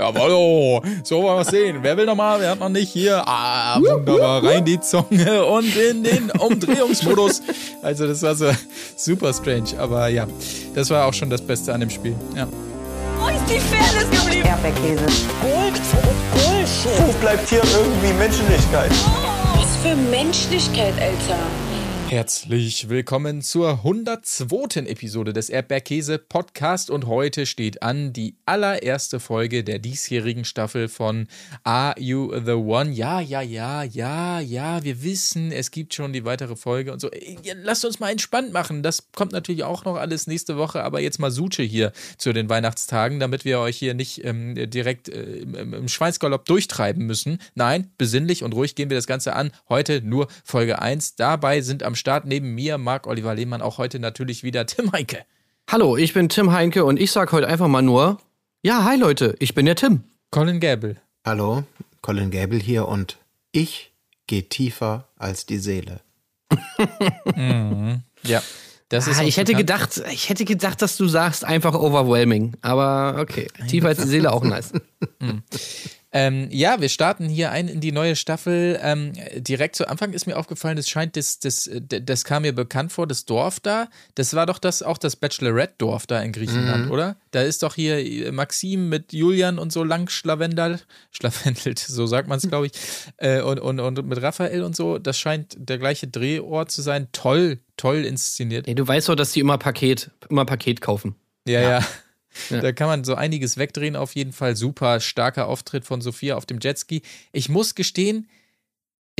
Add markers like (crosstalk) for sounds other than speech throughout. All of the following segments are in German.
Ja, hallo. So wollen wir sehen. Wer will noch mal? Wer hat noch nicht hier? Ah, wunderbar. Rein die Zunge und in den Umdrehungsmodus. Also das war so super strange. Aber ja, das war auch schon das Beste an dem Spiel. Ja. Wo ist die Fairness geblieben? Erdbeerkäse. Gold, Bullshit. Wo bleibt hier irgendwie Menschlichkeit? Was für Menschlichkeit, Alter. Herzlich willkommen zur 102. Episode des Erdbeerkäse Podcast und heute steht an die allererste Folge der diesjährigen Staffel von Are You the One? Ja, ja, ja, ja, ja, wir wissen, es gibt schon die weitere Folge und so. Lasst uns mal entspannt machen. Das kommt natürlich auch noch alles nächste Woche, aber jetzt mal Suche hier zu den Weihnachtstagen, damit wir euch hier nicht ähm, direkt äh, im, im Schweinsgalopp durchtreiben müssen. Nein, besinnlich und ruhig gehen wir das Ganze an. Heute nur Folge 1. Dabei sind am Start neben mir Marc Oliver Lehmann auch heute natürlich wieder Tim Heinke. Hallo, ich bin Tim Heinke und ich sag heute einfach mal nur, ja, hi Leute, ich bin der Tim. Colin Gable. Hallo, Colin Gable hier und ich gehe tiefer als die Seele. Ja. Das ist Ah, ich hätte bekannt. gedacht, ich hätte gedacht, dass du sagst einfach overwhelming, aber okay, tiefer als die Seele auch nice. (laughs) Ähm, ja, wir starten hier ein in die neue Staffel. Ähm, direkt zu Anfang ist mir aufgefallen, es scheint, das, das, das kam mir bekannt vor, das Dorf da. Das war doch das auch das Bachelorette-Dorf da in Griechenland, oder? Da ist doch hier äh, Maxim mit Julian und so lang schlawendert, (laughs) schlawendelt, so sagt man es, glaube ich, (laughs) äh, und, und, und mit Raphael und so. Das scheint der gleiche Drehort zu sein. Toll, toll inszeniert. Ey, du weißt doch, dass die immer Paket, immer Paket kaufen. Ja, ja. Ja. (laughs) Da kann man so einiges wegdrehen. Auf jeden Fall super starker Auftritt von Sophia auf dem Jetski. Ich muss gestehen,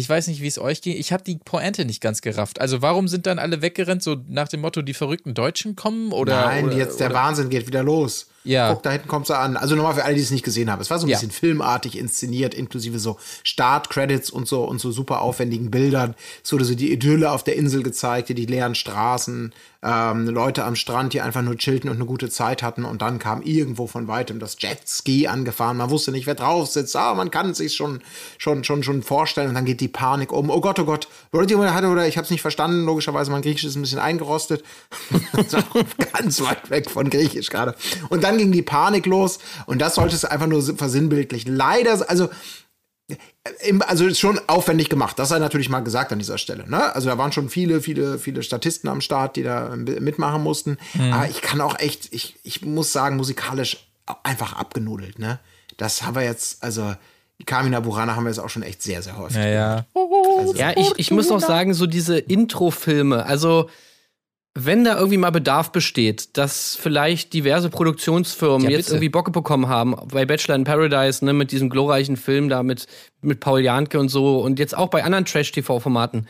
ich weiß nicht, wie es euch ging. Ich habe die Pointe nicht ganz gerafft. Also warum sind dann alle weggerannt, so nach dem Motto, die verrückten Deutschen kommen? Oder, Nein, oder, jetzt der oder, Wahnsinn geht wieder los. Ja. Guck, da hinten kommt sie an. Also nochmal für alle, die es nicht gesehen haben. Es war so ein Ja. bisschen filmartig inszeniert, inklusive so Startcredits und so und so super aufwendigen Bildern. Es wurde so die Idylle auf der Insel gezeigt, die leeren Straßen, ähm, Leute am Strand, die einfach nur chillten und eine gute Zeit hatten. Und dann kam irgendwo von weitem das Jetski angefahren. Man wusste nicht, wer drauf sitzt. Aber man kann es sich schon, schon, schon, schon vorstellen. Und dann geht die Panik um. Oh Gott, oh Gott. Oder oder ich habe es nicht verstanden. Logischerweise, mein Griechisch ist ein bisschen eingerostet. (laughs) Ganz weit weg von Griechisch gerade. Und dann ging die Panik los. Und das sollte es einfach nur versinnbildlichen. Leider, also also ist schon aufwendig gemacht. Das sei natürlich mal gesagt an dieser Stelle. Ne? Also da waren schon viele, viele, viele Statisten am Start, die da mitmachen mussten. Aber ich kann auch echt, ich, ich muss sagen, musikalisch einfach abgenudelt. Ne? Das haben wir jetzt, also die Carmina Burana haben wir jetzt auch schon echt sehr, sehr häufig. Ja, ja. Ja, ich, ich muss noch sagen, so diese Intro-Filme, also wenn da irgendwie mal Bedarf besteht, dass vielleicht diverse Produktionsfirmen Ja, jetzt irgendwie Bock bekommen haben, bei Bachelor in Paradise, ne, mit diesem glorreichen Film da mit, mit Paul Janke und so und jetzt auch bei anderen Trash-TV-Formaten,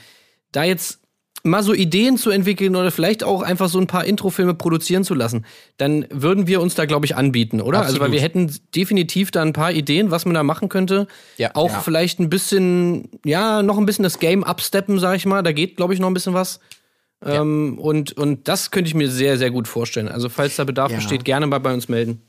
da jetzt mal so Ideen zu entwickeln oder vielleicht auch einfach so ein paar Intro-Filme produzieren zu lassen, dann würden wir uns da, glaube ich, anbieten, oder? Also, weil Absolut. wir hätten definitiv da ein paar Ideen, was man da machen könnte. Ja. auch Ja. vielleicht ein bisschen, ja, noch ein bisschen das Game upsteppen, sag ich mal. Da geht, glaube ich, noch ein bisschen was. Ähm, und, und das könnte ich mir sehr, sehr gut vorstellen. Also, falls da Bedarf Ja. besteht, gerne mal bei uns melden.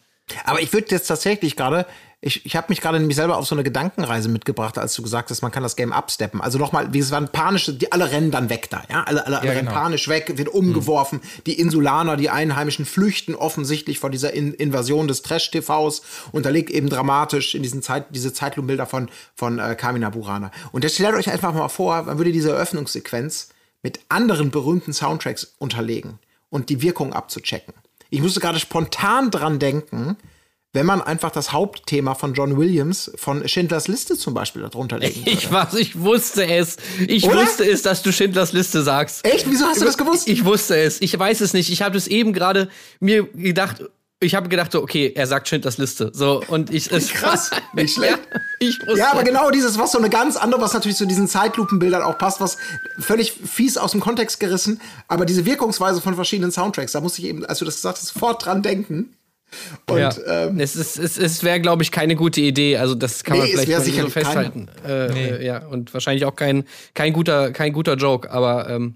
Aber ich würde jetzt tatsächlich gerade, ich, ich habe mich gerade nämlich selber auf so eine Gedankenreise mitgebracht, als du gesagt hast, man kann das Game upsteppen. Also nochmal, wie es waren panische, die alle rennen dann weg da, ja, alle, alle, alle rennen genau. panisch weg, wird umgeworfen. Die Insulaner, die Einheimischen flüchten offensichtlich vor dieser In Invasion des Trash-TVs und da liegt eben dramatisch in diesen Zeit, diese Zeitlupenbilder von, von äh, Carmina Burana. Und jetzt stellt euch einfach mal vor, man würde diese Eröffnungssequenz mit anderen berühmten Soundtracks unterlegen und die Wirkung abzuchecken. Ich musste gerade spontan dran denken, wenn man einfach das Hauptthema von John Williams von Schindlers Liste zum Beispiel darunter legen (laughs) würde. Ich was, ich wusste es. Ich Oder? wusste es, dass du Schindlers Liste sagst. Echt? Wieso hast du das gewusst? Ich wusste es. Ich weiß es nicht. Ich habe das eben gerade mir gedacht. Ich habe gedacht, so, okay, er sagt Schindlers Liste. So, und ich. Es (laughs) Krass, nicht (laughs) schlecht. ja, ich wusste Ja, aber genau dieses, was so eine ganz andere, was natürlich zu diesen Zeitlupenbildern auch passt, was völlig fies aus dem Kontext gerissen, aber diese Wirkungsweise von verschiedenen Soundtracks, da musste ich eben, als du das gesagt hast, sofort dran denken. Und ja. ähm, es ist, es, es wäre, glaube ich, keine gute Idee. Also das kann Nee, man vielleicht mal so festhalten. Äh, äh, ja, und wahrscheinlich auch kein, kein guter, kein guter Joke. Aber ähm,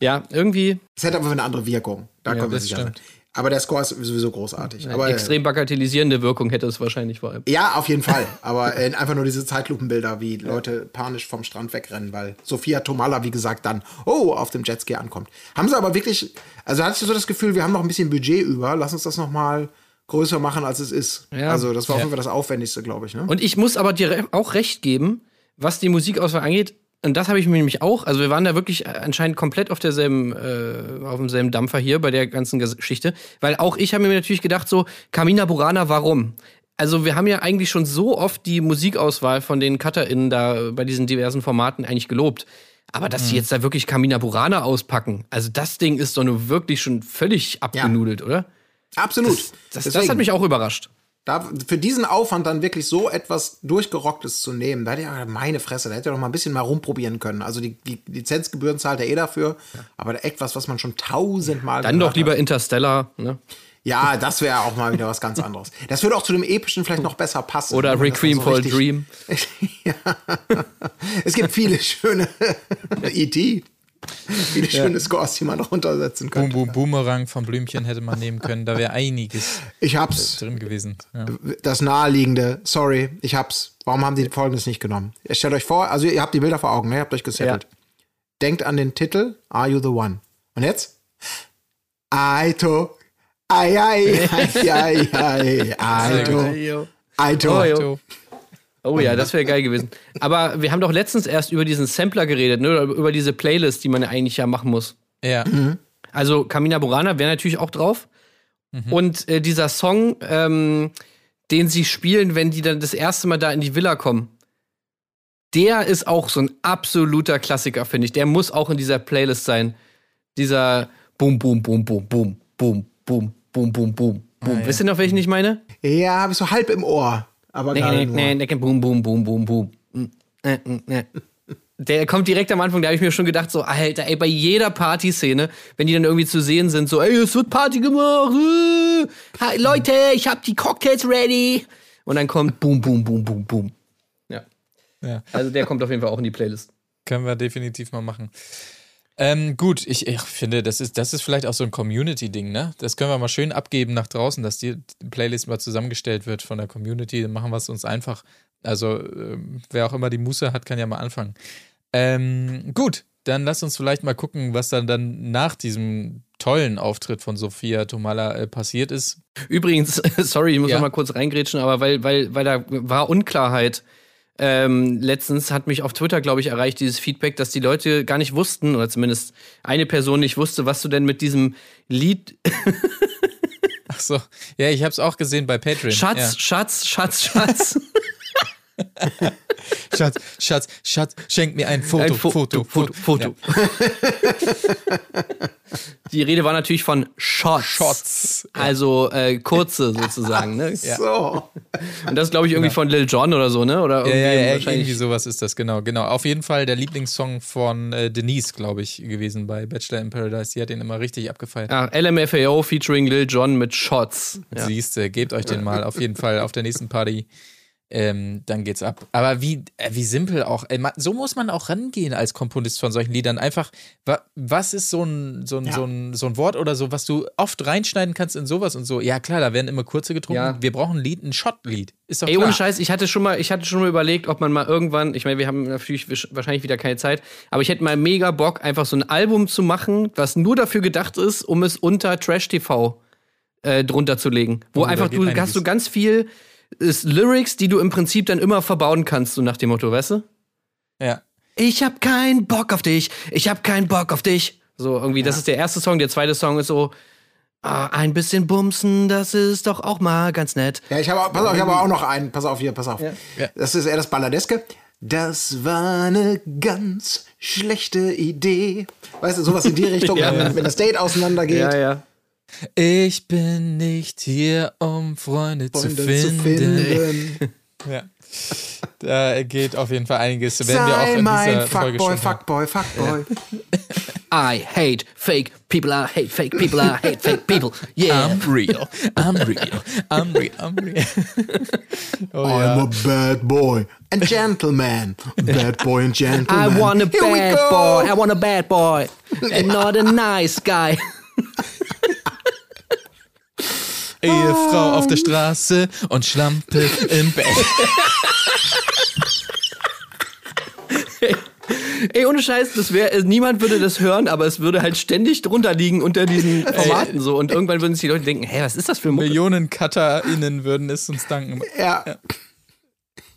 ja, irgendwie es hätte aber eine andere Wirkung. Da können wir das sicher stimmt. Aber der Score ist sowieso großartig. Aber, äh, extrem bagatellisierende Wirkung hätte es wahrscheinlich vor allem. Ja, auf jeden Fall. Aber äh, einfach nur diese Zeitlupenbilder, wie Leute panisch vom Strand wegrennen, weil Sophia Tomala, wie gesagt, dann, oh, auf dem Jetski ankommt. Haben sie aber wirklich, also hatte ich so das Gefühl, wir haben noch ein bisschen Budget über. Lass uns das noch mal größer machen, als es ist. Ja. Also das war auf jeden Fall das Aufwendigste, glaube ich. Ne? Und ich muss aber dir auch recht geben, was die Musikauswahl angeht. Und das habe ich mir nämlich auch. Also wir waren da wirklich anscheinend komplett auf derselben, äh, auf demselben Dampfer hier bei der ganzen Geschichte. Weil auch ich habe mir natürlich gedacht, so, Kamina Burana, warum? Also wir haben ja eigentlich schon so oft die Musikauswahl von den CutterInnen da bei diesen diversen Formaten eigentlich gelobt. Aber dass sie jetzt da wirklich Kamina Burana auspacken, also das Ding ist doch nur wirklich schon völlig abgenudelt, oder? Absolut. Das, das Deswegen, hat mich auch überrascht. Da, für diesen Aufwand dann wirklich so etwas durchgerocktes zu nehmen, da hätte ja meine Fresse, da hätte er doch mal ein bisschen mal rumprobieren können. Also die, die Lizenzgebühren zahlt er eh dafür, aber etwas, was man schon tausendmal Dann doch lieber hat. Interstellar, ne? Ja, das wäre auch mal wieder was ganz anderes. Das würde auch zu dem epischen vielleicht noch besser passen. Oder Requiem so for Dream. (laughs) ja. Es gibt viele schöne (laughs) E.T. Viele schöne Scores, die man noch runtersetzen Boom, könnte. Boom, Boomerang von Blümchen hätte man nehmen können. Da wäre einiges Ich hab's. drin gewesen. Ja. Das naheliegende. Sorry, ich hab's. Warum haben die folgendes nicht genommen? Stellt euch vor, also ihr habt die Bilder vor Augen, ne? ihr habt euch gesettelt. Denkt an den Titel Are You the One? Und jetzt? Aito. Ai, ai, ai, ai, ai, Aito. Aito. Oh, jo. Oh ja, das wäre geil gewesen. Aber wir haben doch letztens erst über diesen Sampler geredet, ne? Oder über diese Playlist, die man ja eigentlich ja machen muss. ja. Also Kamina Burana wäre natürlich auch drauf. Und äh, dieser Song, ähm, den sie spielen, wenn die dann das erste Mal da in die Villa kommen, der ist auch so ein absoluter Klassiker, finde ich. Der muss auch in dieser Playlist sein. Dieser Boom, Boom, Boom, Boom, Boom, Boom, Boom, Boom, Boom, Boom, Boom. Wisst ihr noch, welchen ich meine? Ja, habe ich so halb im Ohr. Aber Nee, nee, nur. nee, nee, boom, boom, boom, boom, boom. Mm, äh, mm, äh. Der kommt direkt am Anfang, da habe ich mir schon gedacht, so, Alter, ey, bei jeder Partyszene, wenn die dann irgendwie zu sehen sind, so, ey, es wird Party gemacht, äh, hi, Leute, ich hab die Cocktails ready. Und dann kommt boom, boom, boom, boom, boom. Ja. Ja. Also der kommt auf jeden Fall auch in die Playlist. Können wir definitiv mal machen. Ähm, gut, ich, ich finde, das ist, das ist vielleicht auch so ein Community-Ding, ne? Das können wir mal schön abgeben nach draußen, dass die Playlist mal zusammengestellt wird von der Community. Dann machen wir es uns einfach. Also, ähm, wer auch immer die Muße hat, kann ja mal anfangen. Ähm, gut, dann lass uns vielleicht mal gucken, was dann, dann nach diesem tollen Auftritt von Sophia Tomala äh, passiert ist. Übrigens, (laughs) sorry, ich muss Ja. noch mal kurz reingrätschen, aber weil, weil, weil da war Unklarheit. Ähm, letztens hat mich auf Twitter, glaube ich, erreicht dieses Feedback, dass die Leute gar nicht wussten, oder zumindest eine Person nicht wusste, was du denn mit diesem Lied Ach so, ja, ich habe es auch gesehen bei Patreon. Schatz, Schatz, Schatz, Schatz. (laughs) Ja. (laughs) Schatz, Schatz, Schatz, schenk mir ein Foto, Ein Fo- Foto, Foto, Foto. (laughs) Die Rede war natürlich von Shots. Shots. Also äh, kurze sozusagen, ne? So. Und das glaube ich irgendwie von Lil Jon oder so, ne? Oder Ja, ja, irgendwie ja, wahrscheinlich. irgendwie sowas ist das, genau, genau. Auf jeden Fall der Lieblingssong von äh, Denise, glaube ich, gewesen bei Bachelor in Paradise. Die hat den immer richtig abgefeiert. Ja, LMFAO featuring Lil Jon mit Shots. Ja. Siehste, gebt euch den mal auf jeden Fall auf der nächsten Party. Ähm, dann geht's ab. Aber wie, äh, wie simpel auch. Äh, ma- so muss man auch rangehen als Komponist von solchen Liedern. Einfach, wa, was ist so ein, so, ein, so, ein, so ein Wort oder so, was du oft reinschneiden kannst in sowas und so? Ja, klar, da werden immer kurze getrunken. Ja. Wir brauchen ein Lied, ein Shot-Lied. Ist doch Ey, klar. ohne Scheiß, ich hatte schon mal, ich hatte schon mal überlegt, ob man mal irgendwann, ich meine, wir haben natürlich wahrscheinlich wieder keine Zeit, aber ich hätte mal mega Bock, einfach so ein Album zu machen, was nur dafür gedacht ist, um es unter Trash TV äh, drunter zu legen. Wo Oh, einfach du hast du ganz viel ist Lyrics, die du im Prinzip dann immer verbauen kannst, so nach dem Motto, weißt du? Ja. Ich hab keinen Bock auf dich, ich hab keinen Bock auf dich. So irgendwie, das ist der erste Song, der zweite Song ist so, ah, ein bisschen bumsen, das ist doch auch mal ganz nett. Ja, ich habe, pass auf, ich habe auch noch einen. Pass auf hier, pass auf. Ja. Das ist eher das Balladeske. Das war eine ganz schlechte Idee. Weißt du, sowas in die Richtung, (laughs) wenn, wenn das Date auseinandergeht. Ja, ja. Ich bin nicht hier, um Freunde, zu, Freunde finden. zu finden. (laughs) Ja. Da geht auf jeden Fall einiges. Werden wir auch Sei in mein dieser Folge Fuckboy. Fuckboy, Fuckboy. I hate fake people, I hate fake people, I hate fake people. Yeah. I'm real, I'm real, I'm real, I'm real. oh ja. I'm a bad boy and (laughs) gentleman. Bad boy and I gentleman. want a Here bad boy, I want a bad boy, and (laughs) not a nice guy. Ehefrau auf der Straße und Schlampe im Bett. Ey, ohne Scheiß, das wäre, niemand würde das hören, aber es würde halt ständig drunter liegen unter diesen Formaten so. Und irgendwann würden sich die Leute denken, hey, was ist das für ein? Millionen CutterInnen würden es uns danken. Ja.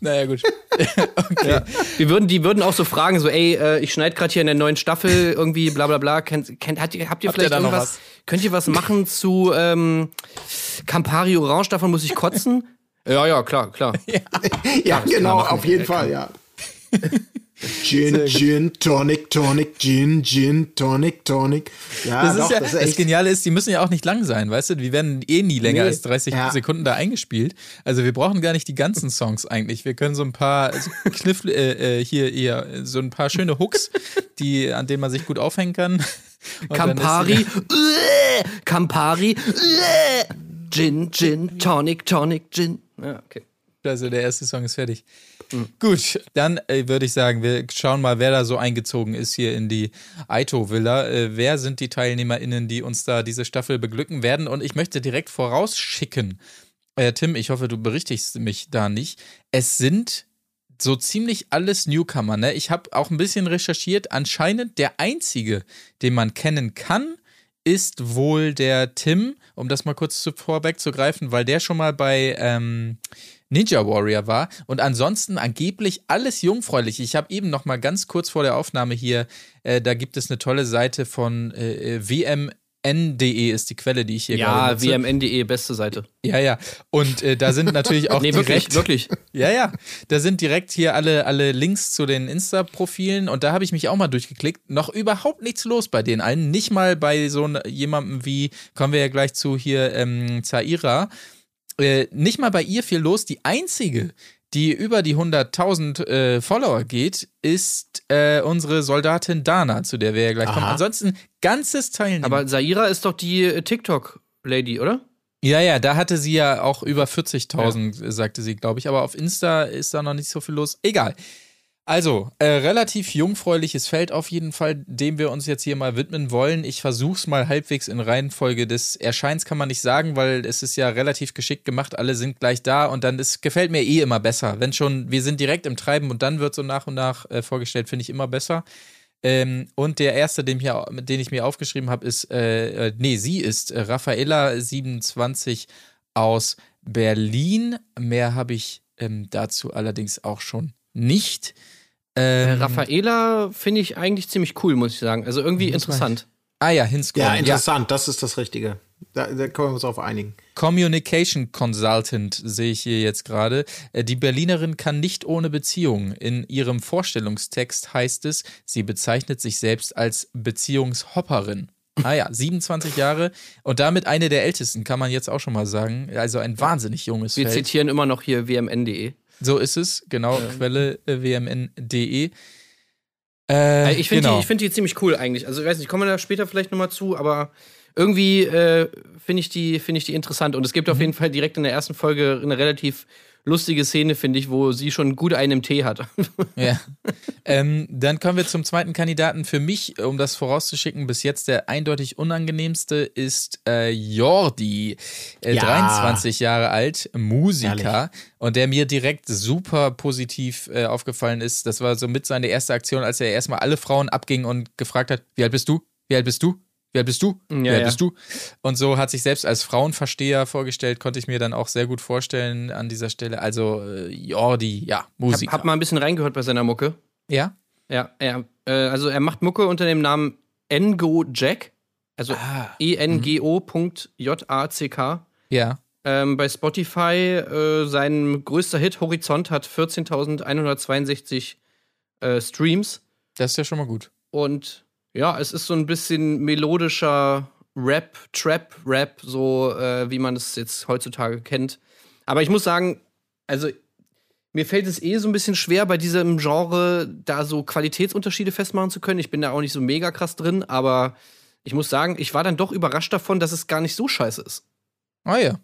Naja, gut. (laughs) okay. Wir würden, die würden auch so fragen, so, ey, äh, ich schneide gerade hier in der neuen Staffel irgendwie, bla bla bla. Kennt, kennt, hat, ihr- habt ihr Habt ihr vielleicht noch irgendwas? Könnt ihr was machen zu ähm, Campari Orange? Davon muss ich kotzen? (laughs) ja, ja, klar, klar. (laughs) Ja, genau, machen. auf jeden Ja, Fall, ja. (laughs) Gin, Gin, Tonic, Tonic, Gin, Gin, Tonic, Tonic. Ja, Das, doch, ist ja, das das, ist echt. Geniale ist, die müssen ja auch nicht lang sein, weißt du? Die werden eh nie länger Nee. als 30 Ja. Sekunden da eingespielt. Also wir brauchen gar nicht die ganzen Songs eigentlich. Wir können so ein paar so Kniff, äh, äh, hier eher so ein paar schöne Hooks, die, an denen man sich gut aufhängen kann. Campari, (laughs) äh, Campari, äh, Gin, Gin, Tonic, Tonic, Gin. Ja, okay. Also der erste Song ist fertig. Gut, dann äh, würde ich sagen, wir schauen mal, wer da so eingezogen ist hier in die Aito-Villa. Äh, wer sind die TeilnehmerInnen, die uns da diese Staffel beglücken werden? Und ich möchte direkt vorausschicken, äh, Tim, ich hoffe, du berichtigst mich da nicht. Es sind so ziemlich alles Newcomer. Ne? Ich habe auch ein bisschen recherchiert. Anscheinend der einzige, den man kennen kann, ist wohl der Tim, um das mal kurz zu, vorwegzugreifen, weil der schon mal bei ähm, Ninja Warrior war und ansonsten angeblich alles jungfräulich. Ich habe eben noch mal ganz kurz vor der Aufnahme hier, äh, da gibt es eine tolle Seite von äh, wmn.de ist die Quelle, die ich hier Ja, gerade nutze. wmn.de, beste Seite. Ja, ja. Und äh, da sind natürlich (laughs) auch Nee, wirklich, direkt, wirklich. (laughs) ja, ja. Da sind direkt hier alle, alle Links zu den Insta-Profilen und da habe ich mich auch mal durchgeklickt. Noch überhaupt nichts los bei den allen. Nicht mal bei so jemandem wie, kommen wir ja gleich zu hier, ähm, Zaira. Äh, nicht mal bei ihr viel los. Die einzige, die über die 100.000 äh, Follower geht, ist äh, unsere Soldatin Dana, zu der wir ja gleich kommen. Aha. Ansonsten ganzes Teilnehmen. Aber Saira ist doch die äh, TikTok-Lady, oder? Ja, ja, da hatte sie ja auch über 40.000, sagte sie, glaube ich. Aber auf Insta ist da noch nicht so viel los. Egal. Also, äh, relativ jungfräuliches Feld auf jeden Fall, dem wir uns jetzt hier mal widmen wollen. Ich versuche es mal halbwegs in Reihenfolge des Erscheins, kann man nicht sagen, weil es ist ja relativ geschickt gemacht. Alle sind gleich da und dann ist, gefällt mir eh immer besser. Wenn schon, wir sind direkt im Treiben und dann wird so nach und nach äh, vorgestellt, finde ich immer besser. Ähm, und der erste, den, hier, den ich mir aufgeschrieben habe, ist, äh, äh, nee, sie ist äh, Raffaella 27 aus Berlin. Mehr habe ich ähm, dazu allerdings auch schon nicht. Äh, Ähm, Raffaela finde ich eigentlich ziemlich cool, muss ich sagen. Also irgendwie interessant. Ah ja, hinscrollen. Ja, interessant, das ist das Richtige. Da, da können wir uns auf einigen. Communication Consultant sehe ich hier jetzt gerade. Äh, Die Berlinerin kann nicht ohne Beziehung. In ihrem Vorstellungstext heißt es, sie bezeichnet sich selbst als Beziehungshopperin. Ah ja, 27 Jahre und damit eine der ältesten, kann man jetzt auch schon mal sagen. Also ein wahnsinnig junges Wir Feld. zitieren immer noch hier wmn.de. So ist es, genau, Quelle äh, wmn.de. Äh, Äh, ich finde genau. die, find die ziemlich cool eigentlich. Also ich weiß nicht, kommen wir da später vielleicht nochmal zu, aber irgendwie äh, finde ich, die- finde ich die interessant. Und es gibt Mhm. auf jeden Fall direkt in der ersten Folge eine relativ lustige Szene, finde ich, wo sie schon gut einen im Tee hat. (laughs) Ja. ähm, dann kommen wir zum zweiten Kandidaten. Für mich, um das vorauszuschicken, bis jetzt der eindeutig unangenehmste ist äh, Jordi, äh, Ja. 23 Jahre alt, Musiker. Und der mir direkt super positiv äh, aufgefallen ist. Das war so mit seine erste Aktion, als er erstmal alle Frauen abging und gefragt hat: Wie alt bist du? Wie alt bist du? Alt bist du? Wie Ja, alt ja. bist du? Und so hat sich selbst als Frauenversteher vorgestellt, konnte ich mir dann auch sehr gut vorstellen an dieser Stelle. Also äh, Jordi, ja, hab, Musiker. hab mal ein bisschen reingehört bei seiner Mucke. ja? Ja, er, äh, also er macht Mucke unter dem Namen Ngo Jack. Also Ah. E-N-G-O.J-A-C-K. Ja. Ähm, bei Spotify, äh, sein größter Hit Horizont hat 14.162 äh, Streams. Das ist ja schon mal gut. Und ja, es ist so ein bisschen melodischer Rap, Trap-Rap, so äh, wie man es jetzt heutzutage kennt. Aber ich muss sagen, also mir fällt es eh so ein bisschen schwer, bei diesem Genre da so Qualitätsunterschiede festmachen zu können. Ich bin da auch nicht so mega krass drin, aber ich muss sagen, ich war dann doch überrascht davon, dass es gar nicht so scheiße ist. Ah ja.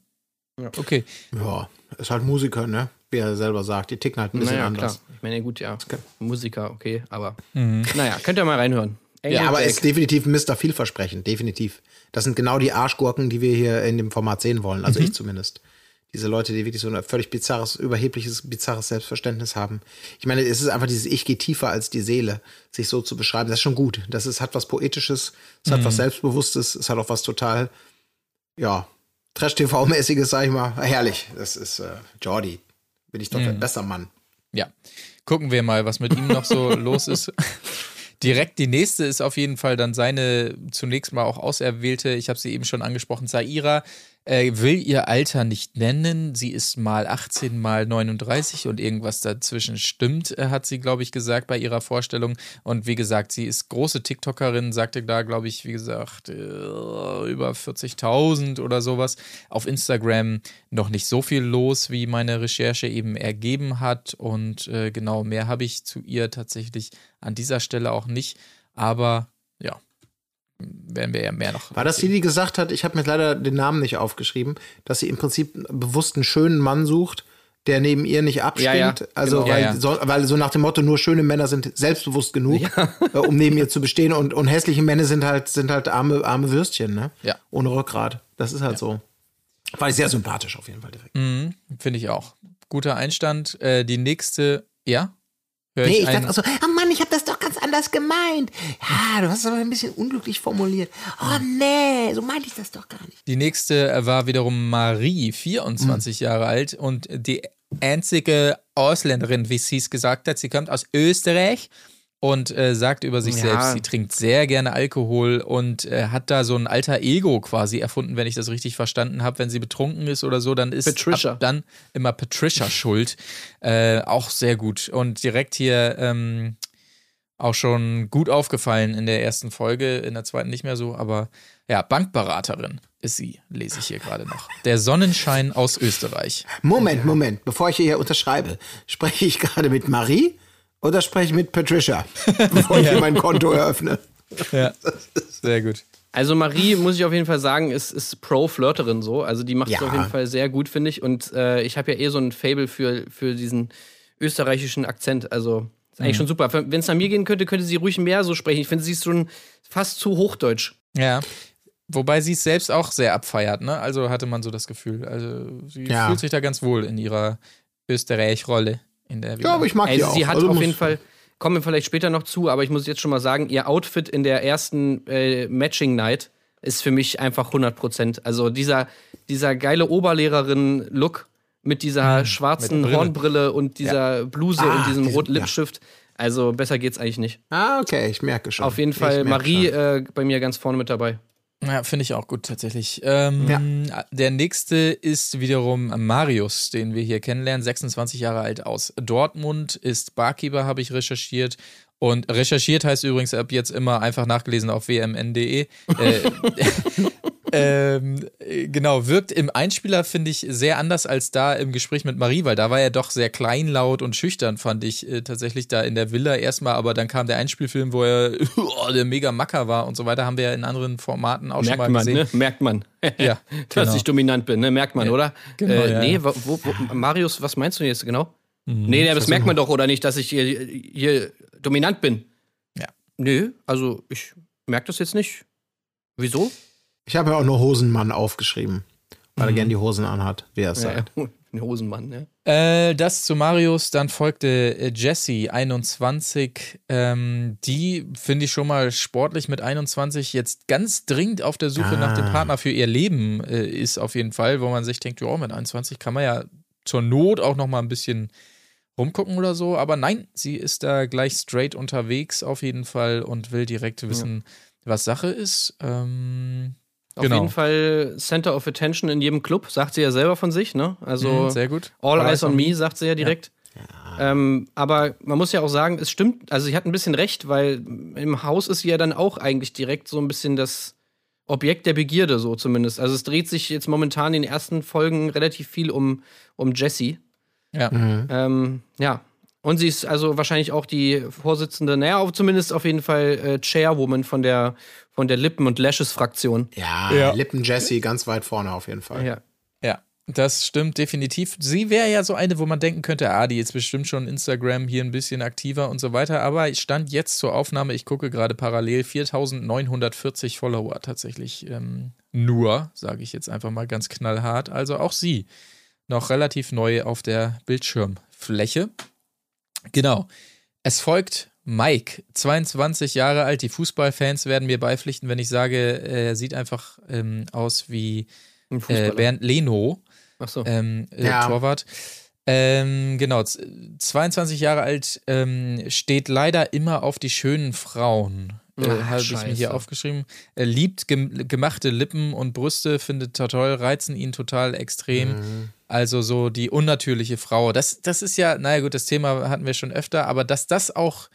Ja. Okay. Ja, ist halt Musiker, ne? Wie er selber sagt. Die ticken halt ein bisschen naja, anders. klar. Ich meine, gut, ja. Musiker, okay, aber Mhm. naja, könnt ihr mal reinhören. Ja, aber Jack. ist definitiv Mr. Vielversprechend, definitiv. Das sind genau die Arschgurken, die wir hier in dem Format sehen wollen, also ich zumindest. Diese Leute, die wirklich so ein völlig bizarres, überhebliches, bizarres Selbstverständnis haben. Ich meine, es ist einfach dieses Ich gehe tiefer als die Seele, sich so zu beschreiben. Das ist schon gut. Das ist, hat was Poetisches, es hat was Selbstbewusstes, es hat auch was total, ja, Trash-TV-mäßiges, sag ich mal. Herrlich. Das ist äh, Jordi. Bin ich doch ein besser Mann. Ja. Gucken wir mal, was mit ihm noch so (laughs) los ist. Direkt die nächste ist auf jeden Fall dann seine zunächst mal auch auserwählte, ich habe sie eben schon angesprochen, Saira. Äh, will ihr Alter nicht nennen. Sie ist mal 18, mal 39 und irgendwas dazwischen stimmt, äh, hat sie, glaube ich, gesagt bei ihrer Vorstellung. Und wie gesagt, sie ist große TikTokerin, sagte da, glaube ich, wie gesagt, äh, über 40.000 oder sowas. Auf Instagram noch nicht so viel los, wie meine Recherche eben ergeben hat. Und äh, genau, mehr habe ich zu ihr tatsächlich an dieser Stelle auch nicht. Aber ja, werden wir ja mehr noch. War das die, die gesagt hat, ich habe mir leider den Namen nicht aufgeschrieben, dass sie im Prinzip bewusst einen schönen Mann sucht, der neben ihr nicht abstinkt? Ja, ja, also, genau. weil, Ja, ja. So, weil so nach dem Motto, nur schöne Männer sind selbstbewusst genug, äh, um neben ihr zu bestehen und, und hässliche Männer sind halt, sind halt arme, arme Würstchen, ne? Ja. Ohne Rückgrat. Das ist halt so. War ich sehr sympathisch auf jeden Fall direkt. Mhm, Finde ich auch. Guter Einstand. Äh, die nächste, ja? Hör Nee, ich ein- dachte auch so, oh Mann, ich habe das doch anders gemeint. Ja, du hast es aber ein bisschen unglücklich formuliert. Oh nee, so meinte ich das doch gar nicht. Die nächste war wiederum Marie, 24 Hm. Jahre alt und die einzige Ausländerin, wie sie es gesagt hat. Sie kommt aus Österreich und äh, sagt über sich Ja. selbst, sie trinkt sehr gerne Alkohol und äh, hat da so ein alter Ego quasi erfunden, wenn ich das richtig verstanden habe. Wenn sie betrunken ist oder so, dann ist Patricia. ab dann immer Patricia schuld. Äh, auch sehr gut. Und direkt hier ähm, auch schon gut aufgefallen in der ersten Folge, in der zweiten nicht mehr so, aber ja, Bankberaterin ist sie, lese ich hier gerade noch. Der Sonnenschein aus Österreich. Moment, Moment, bevor ich hier unterschreibe, spreche ich gerade mit Marie oder spreche ich mit Patricia, (laughs) bevor ich hier mein Konto eröffne? Ja, sehr gut. Also Marie, muss ich auf jeden Fall sagen, ist, ist Pro-Flirterin so. Also die macht es Ja. auf jeden Fall sehr gut, finde ich. Und äh, ich habe ja eh so ein Fable für, für diesen österreichischen Akzent. Also ist eigentlich schon super. Wenn es nach mir gehen könnte, könnte sie ruhig mehr so sprechen. Ich finde, sie ist schon fast zu hochdeutsch. Ja. Wobei sie es selbst auch sehr abfeiert, ne? Also hatte man so das Gefühl. Also sie Ja. fühlt sich da ganz wohl in ihrer Österreich-Rolle. In der Ja, aber ich mag die Also auch. sie hat Also auf jeden Fall, kommen wir vielleicht später noch zu, aber ich muss jetzt schon mal sagen, ihr Outfit in der ersten äh, Matching Night ist für mich einfach 100 Prozent. Also dieser, dieser geile Oberlehrerin-Look mit dieser schwarzen Hm, Brille. Hornbrille und dieser Bluse Ah, und diesem diese- roten Lippenstift. Also besser geht's eigentlich nicht. Ah, okay, ich merke schon. Auf jeden Fall Marie äh, bei mir ganz vorne mit dabei. Ja, finde ich auch gut tatsächlich. Ähm, Der nächste ist wiederum Marius, den wir hier kennenlernen, 26 Jahre alt aus Dortmund, ist Barkeeper, habe ich recherchiert. Und recherchiert heißt übrigens ab jetzt immer einfach nachgelesen auf wmn.de. äh, (laughs) (laughs) ähm, äh, genau, wirkt im Einspieler, finde ich, sehr anders als da im Gespräch mit Marie, weil da war er doch sehr kleinlaut und schüchtern, fand ich äh, tatsächlich da in der Villa erstmal, aber dann kam der Einspielfilm, wo er (laughs) oh, der mega Macker war und so weiter, haben wir ja in anderen Formaten auch schon Merkt mal man, gesehen. ne? Merkt man. (laughs) Ja, (laughs) Dass genau. ich dominant bin, ne? Merkt man, oder? genau, äh, ja, nee, ja. wo, wo, wo, Marius, was meinst du jetzt genau? Mhm. nee, das merkt man doch, oder nicht, dass ich hier, hier dominant bin? Ja. Nö, also ich merke das jetzt nicht. Wieso? Ich habe ja auch nur Hosenmann aufgeschrieben, weil er Mhm. gern die Hosen anhat, wie er es Ja, sagt. (laughs) ein Hosenmann, ne? Äh, das zu Marius, dann folgte äh, Jessie, 21. Ähm, die finde ich schon mal sportlich mit 21 jetzt ganz dringend auf der Suche Ah. nach dem Partner für ihr Leben äh, ist auf jeden Fall, wo man sich denkt, ja, mit 21 kann man ja zur Not auch noch mal ein bisschen rumgucken oder so. Aber nein, sie ist da gleich straight unterwegs auf jeden Fall und will direkt wissen, was Sache ist. Ähm, Auf Genau. jeden Fall Center of Attention in jedem Club, sagt sie ja selber von sich, ne? Also Mhm, sehr gut. All Eyes on Me, sagt sie ja direkt. Ähm, aber man muss ja auch sagen, es stimmt, also sie hat ein bisschen recht, weil im Haus ist sie ja dann auch eigentlich direkt so ein bisschen das Objekt der Begierde, so zumindest. Also es dreht sich jetzt momentan in den ersten Folgen relativ viel um, um Jessie. Ja. Ähm, ja. Und sie ist also wahrscheinlich auch die Vorsitzende, naja, zumindest auf jeden Fall äh, Chairwoman von der, von der Lippen- und Lashes-Fraktion. Ja, Ja. Lippen Jesse ganz weit vorne auf jeden Fall. Ja. Ja, das stimmt definitiv. Sie wäre ja so eine, wo man denken könnte, ah, die ist bestimmt schon Instagram hier ein bisschen aktiver und so weiter. Aber ich stand jetzt zur Aufnahme, ich gucke gerade parallel, 4940 Follower tatsächlich ähm, nur, sage ich jetzt einfach mal ganz knallhart. Also auch sie noch relativ neu auf der Bildschirmfläche. Genau. Es folgt Mike, 22 Jahre alt. Die Fußballfans werden mir beipflichten, wenn ich sage, er sieht einfach ähm, aus wie äh. Bernd Leno, Ach so. ähm, äh, Ja. Torwart. Ähm, genau, z- 22 Jahre alt, ähm, steht leider immer auf die schönen Frauen. Äh, Habe ich mir hier aufgeschrieben. Er liebt gem gemachte Lippen und Brüste, findet toll, reizen ihn total extrem. Mhm. Also so die unnatürliche Frau. Das, das ist ja, naja gut, das Thema hatten wir schon öfter, aber dass das auch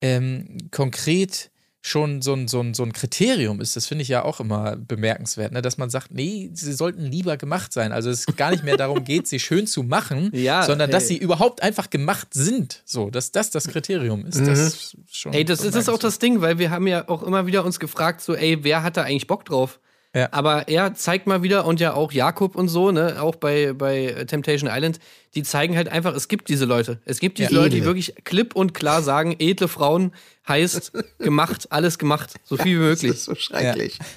ähm, konkret schon so ein, so, ein, so ein Kriterium ist, das finde ich ja auch immer bemerkenswert, ne? dass man sagt, nee, sie sollten lieber gemacht sein. Also es gar nicht mehr darum geht, sie schön zu machen, (laughs) Ja, sondern dass hey. sie überhaupt einfach gemacht sind. So, dass das das Kriterium ist. Das ist schon Ey, das ist das auch das Ding, weil wir haben ja auch immer wieder uns gefragt, so, ey, wer hat da eigentlich Bock drauf? Ja. Aber er zeigt mal wieder und ja auch Jakob und so, ne, auch bei, bei Temptation Island, die zeigen halt einfach, es gibt diese Leute. Es gibt diese Ja, Leute, die edle. wirklich klipp und klar sagen, edle Frauen heißt (laughs) gemacht, alles gemacht, so viel wie Das möglich. ist so schrecklich. (laughs)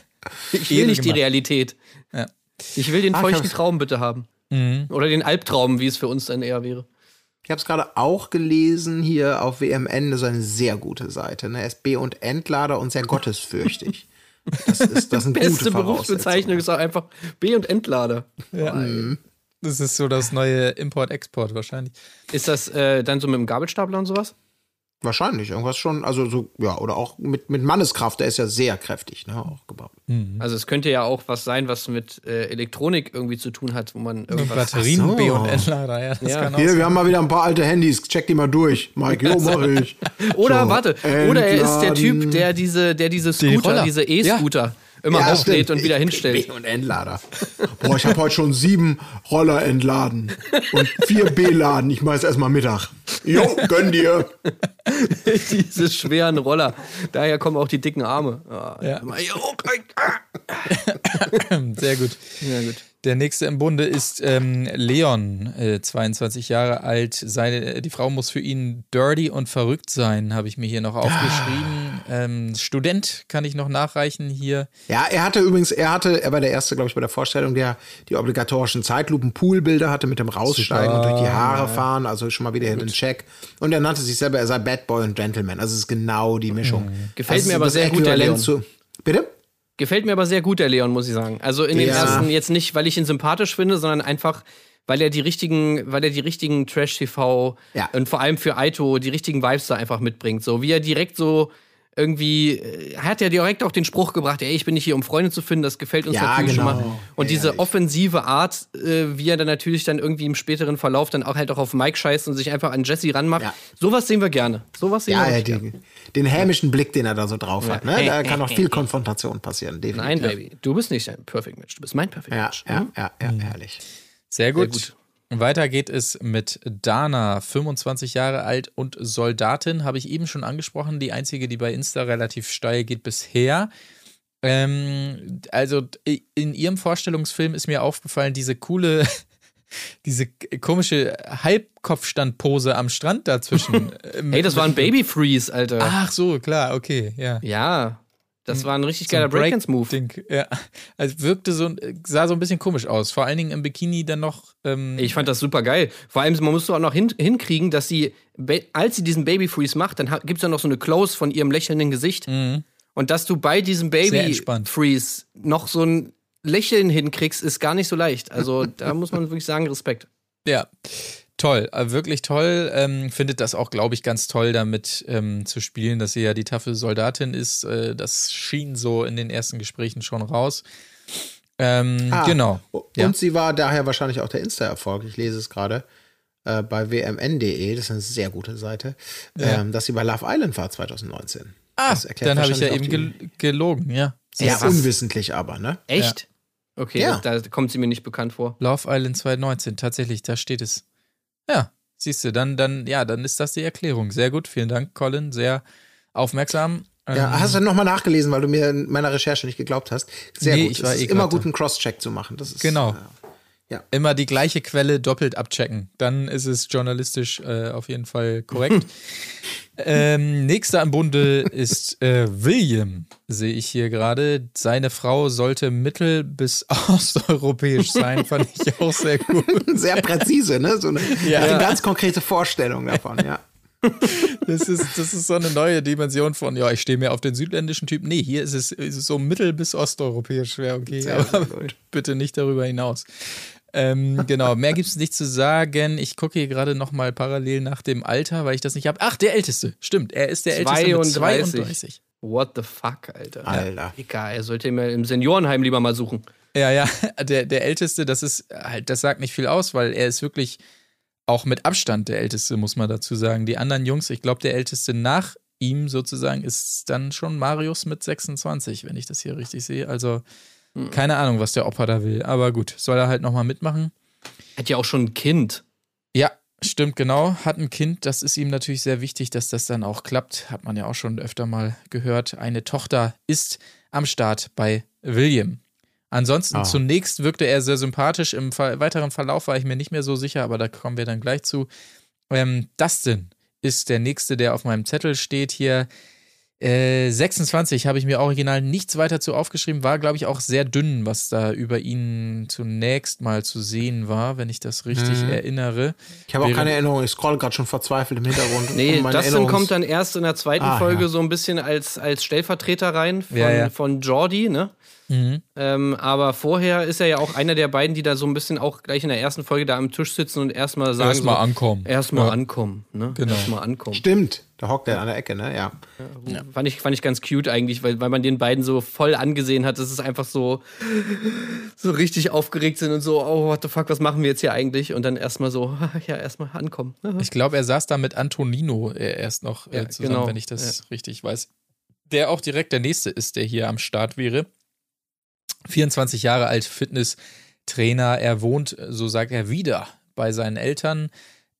Ich will edel nicht die gemacht. Realität. Ja. Ich will den Ach, feuchten das- Traum bitte haben. Mhm. Oder den Albtraum, wie es für uns dann eher wäre. Ich habe es gerade auch gelesen hier auf WMN, das ist eine sehr gute Seite. Ne? SB und Entlader und sehr (laughs) gottesfürchtig. Das ist das sind (laughs) Beste Berufsbezeichnung ist auch einfach B- und Entlader. Das ist so das neue Import-Export wahrscheinlich. Ist das äh, dann so mit dem Gabelstapler und sowas? Wahrscheinlich, irgendwas schon, also so, ja, oder auch mit, mit Manneskraft, der ist ja sehr kräftig, ne, auch gebaut. Also es könnte ja auch was sein, was mit äh, Elektronik irgendwie zu tun hat, wo man irgendwas. Batterien, Ach so. B und Entlader, ja, das Ja. kann auch Hier, sein. wir haben mal wieder ein paar alte Handys, check die mal durch. Mike, jo, mach ich. (laughs) Oder So, warte, oder er ist der entladen. Typ, der diese, der diese Scooter, Roller. diese E-Scooter immer Ja, auflädt stimmt. und wieder Ich- hinstellt. B und Entlader. (laughs) Boah, ich habe heute schon sieben Roller entladen und vier B-Laden. Ich mache jetzt erstmal Mittag. Jo, gönn dir. (laughs) diese schweren Roller. Daher kommen auch die dicken Arme. Ah, Ja. jo, (laughs) ah. Sehr gut. Ja, gut. Der nächste im Bunde ist ähm, Leon, äh, 22 Jahre alt. Seine, die Frau muss für ihn dirty und verrückt sein, habe ich mir hier noch aufgeschrieben. Ähm, Student kann ich noch nachreichen hier. Ja, er hatte übrigens, er hatte, er war der Erste, glaube ich, bei der Vorstellung, der die obligatorischen Zeitlupen-Poolbilder hatte mit dem Raussteigen und durch die Haare fahren, also schon mal wieder Hidden Check. Und er nannte sich selber, er sei Bad Boy und Gentleman. Also es ist genau die Mischung. Gefällt Also mir aber sehr gut, der Leon. Zu, bitte? Gefällt mir aber sehr gut, der Leon, muss ich sagen. Also in den Ja. ersten, jetzt nicht, weil ich ihn sympathisch finde, sondern einfach, weil er die richtigen, weil er die richtigen Trash-TV Ja. und vor allem für Aito die richtigen Vibes da einfach mitbringt. So wie er direkt so irgendwie, äh, er hat ja direkt auch den Spruch gebracht, ey, ich bin nicht hier, um Freunde zu finden, das gefällt uns Ja, natürlich genau. schon mal. Und Ja, diese ja, offensive Art, äh, wie er dann natürlich dann irgendwie im späteren Verlauf dann auch halt auch auf Mike scheißt und sich einfach an Jesse ranmacht, Ja. sowas sehen wir gerne. Sowas sehen Ja, wir den, den hämischen Blick, den er da so drauf hat. Ne? Da kann auch viel Konfrontation passieren, definitiv. Nein, Baby, du bist nicht ein Perfect Match, du bist mein Perfect Ja, Match. ja, ja, ja, herrlich. Sehr gut. gut. Weiter geht es mit Dana, 25 Jahre alt und Soldatin, habe ich eben schon angesprochen. Die einzige, die bei Insta relativ steil geht bisher. Ähm, also in ihrem Vorstellungsfilm ist mir aufgefallen, diese coole, (laughs) diese komische Halbkopfstandpose am Strand dazwischen. (laughs) Hey, das war ein Baby Freeze, Alter. Ach so, klar, okay, ja. Ja, das war ein richtig So geiler Breakdance-Move. Ja, also wirkte so, sah so ein bisschen komisch aus. Vor allen Dingen im Bikini dann noch. Ähm, Ich fand das super geil. Vor allem, man musste auch noch hin, hinkriegen, dass sie, als sie diesen Baby Freeze macht, dann gibt es ja noch so eine Close von ihrem lächelnden Gesicht. Und dass du bei diesem Baby. Freeze noch so ein Lächeln hinkriegst, ist gar nicht so leicht. Also da muss man wirklich sagen, Respekt. Ja, toll, äh, wirklich toll. Ähm, findet das auch, glaube ich, ganz toll, damit ähm, zu spielen, dass sie ja die taffe Soldatin ist. Äh, das schien so in den ersten Gesprächen schon raus. Ähm, Ah, Genau. Und Ja. sie war daher wahrscheinlich auch der Insta-Erfolg. Ich lese es gerade äh, bei wmn.de, das ist eine sehr gute Seite, ähm, dass sie bei Love Island war 2019. Ah, Das erklärt dann habe ich ja eben gel gelogen, ja. Sehr Ja, was? unwissentlich aber, ne? Echt? Okay, Ja. da kommt sie mir nicht bekannt vor. Love Island 2019, tatsächlich, da steht es. Ja, siehst du, dann, dann, ja, dann ist das die Erklärung. Sehr gut, vielen Dank, Colin, sehr aufmerksam. Ja, Ähm, hast du nochmal nachgelesen, weil du mir in meiner Recherche nicht geglaubt hast? Sehr Nee, gut. ich war es ist eh immer grad gut, einen Cross-Check zu machen. Das ist, Genau. Äh, Immer die gleiche Quelle doppelt abchecken. Dann ist es journalistisch äh, auf jeden Fall korrekt. (laughs) Ähm, nächster im Bunde ist äh, William, sehe ich hier gerade. Seine Frau sollte mittel- bis (laughs) osteuropäisch sein, fand ich auch sehr gut. (laughs) Sehr präzise, ne? So eine, Ja. eine ganz konkrete Vorstellung davon, ja. Das ist, das ist so eine neue Dimension von, ja, ich stehe mehr auf den südländischen Typ. Nee, hier ist es, ist es so mittel- bis osteuropäisch, wäre okay. Aber bitte nicht darüber hinaus. Ähm, genau, mehr gibt es nicht zu sagen. Ich gucke hier gerade nochmal parallel nach dem Alter, weil ich das nicht habe. Ach, der Älteste, stimmt. Er ist der Älteste mit 32. 32. What the fuck, Alter. Alter. Egal, er sollte mir im Seniorenheim lieber mal suchen. Ja, ja, der, der Älteste, das ist halt, das sagt nicht viel aus, weil er ist wirklich auch mit Abstand der Älteste, muss man dazu sagen. Die anderen Jungs, ich glaube, der Älteste nach ihm sozusagen ist dann schon Marius mit 26, wenn ich das hier richtig sehe. Also keine Ahnung, was der Opa da will. Aber gut, soll er halt nochmal mitmachen. Hat ja auch schon ein Kind. Ja, stimmt, genau. Hat ein Kind, das ist ihm natürlich sehr wichtig, dass das dann auch klappt. Hat man ja auch schon öfter mal gehört. Eine Tochter ist am Start bei William. Ansonsten Ah. zunächst wirkte er sehr sympathisch. Im weiteren Verlauf war ich mir nicht mehr so sicher, aber da kommen wir dann gleich zu. Ähm, Dustin ist der nächste, der auf meinem Zettel steht hier. Äh, 26 habe ich mir original nichts weiter zu aufgeschrieben, war, glaube ich, auch sehr dünn, was da über ihn zunächst mal zu sehen war, wenn ich das richtig erinnere. Ich habe auch keine Erinnerung, ich scroll gerade schon verzweifelt im Hintergrund. Nee, um meine Dustin Erinnerungs- kommt dann erst in der zweiten Ah, Folge ja. so ein bisschen als, als Stellvertreter rein von, Ja, ja. von Jordi, ne? Mhm. Ähm, aber vorher ist er ja auch einer der beiden, die da so ein bisschen auch gleich in der ersten Folge da am Tisch sitzen und erstmal sagen. Erstmal so, ankommen. Erstmal Ja. ankommen, ne? Genau. Erstmal ankommen. Stimmt, da hockt er an der Ecke, ne? Ja. Fand, ich, fand ich ganz cute eigentlich, weil, weil man den beiden so voll angesehen hat, dass es einfach so, so richtig aufgeregt sind und so, oh, what the fuck, was machen wir jetzt hier eigentlich? Und dann erstmal so, (laughs) ja, erstmal ankommen. (laughs) Ich glaube, er saß da mit Antonino äh, erst noch äh, Ja, zusammen, genau. wenn ich das richtig weiß. Der auch direkt der nächste ist, der hier am Start wäre. 24 Jahre alt, Fitnesstrainer. Er wohnt, so sagt er, wieder bei seinen Eltern.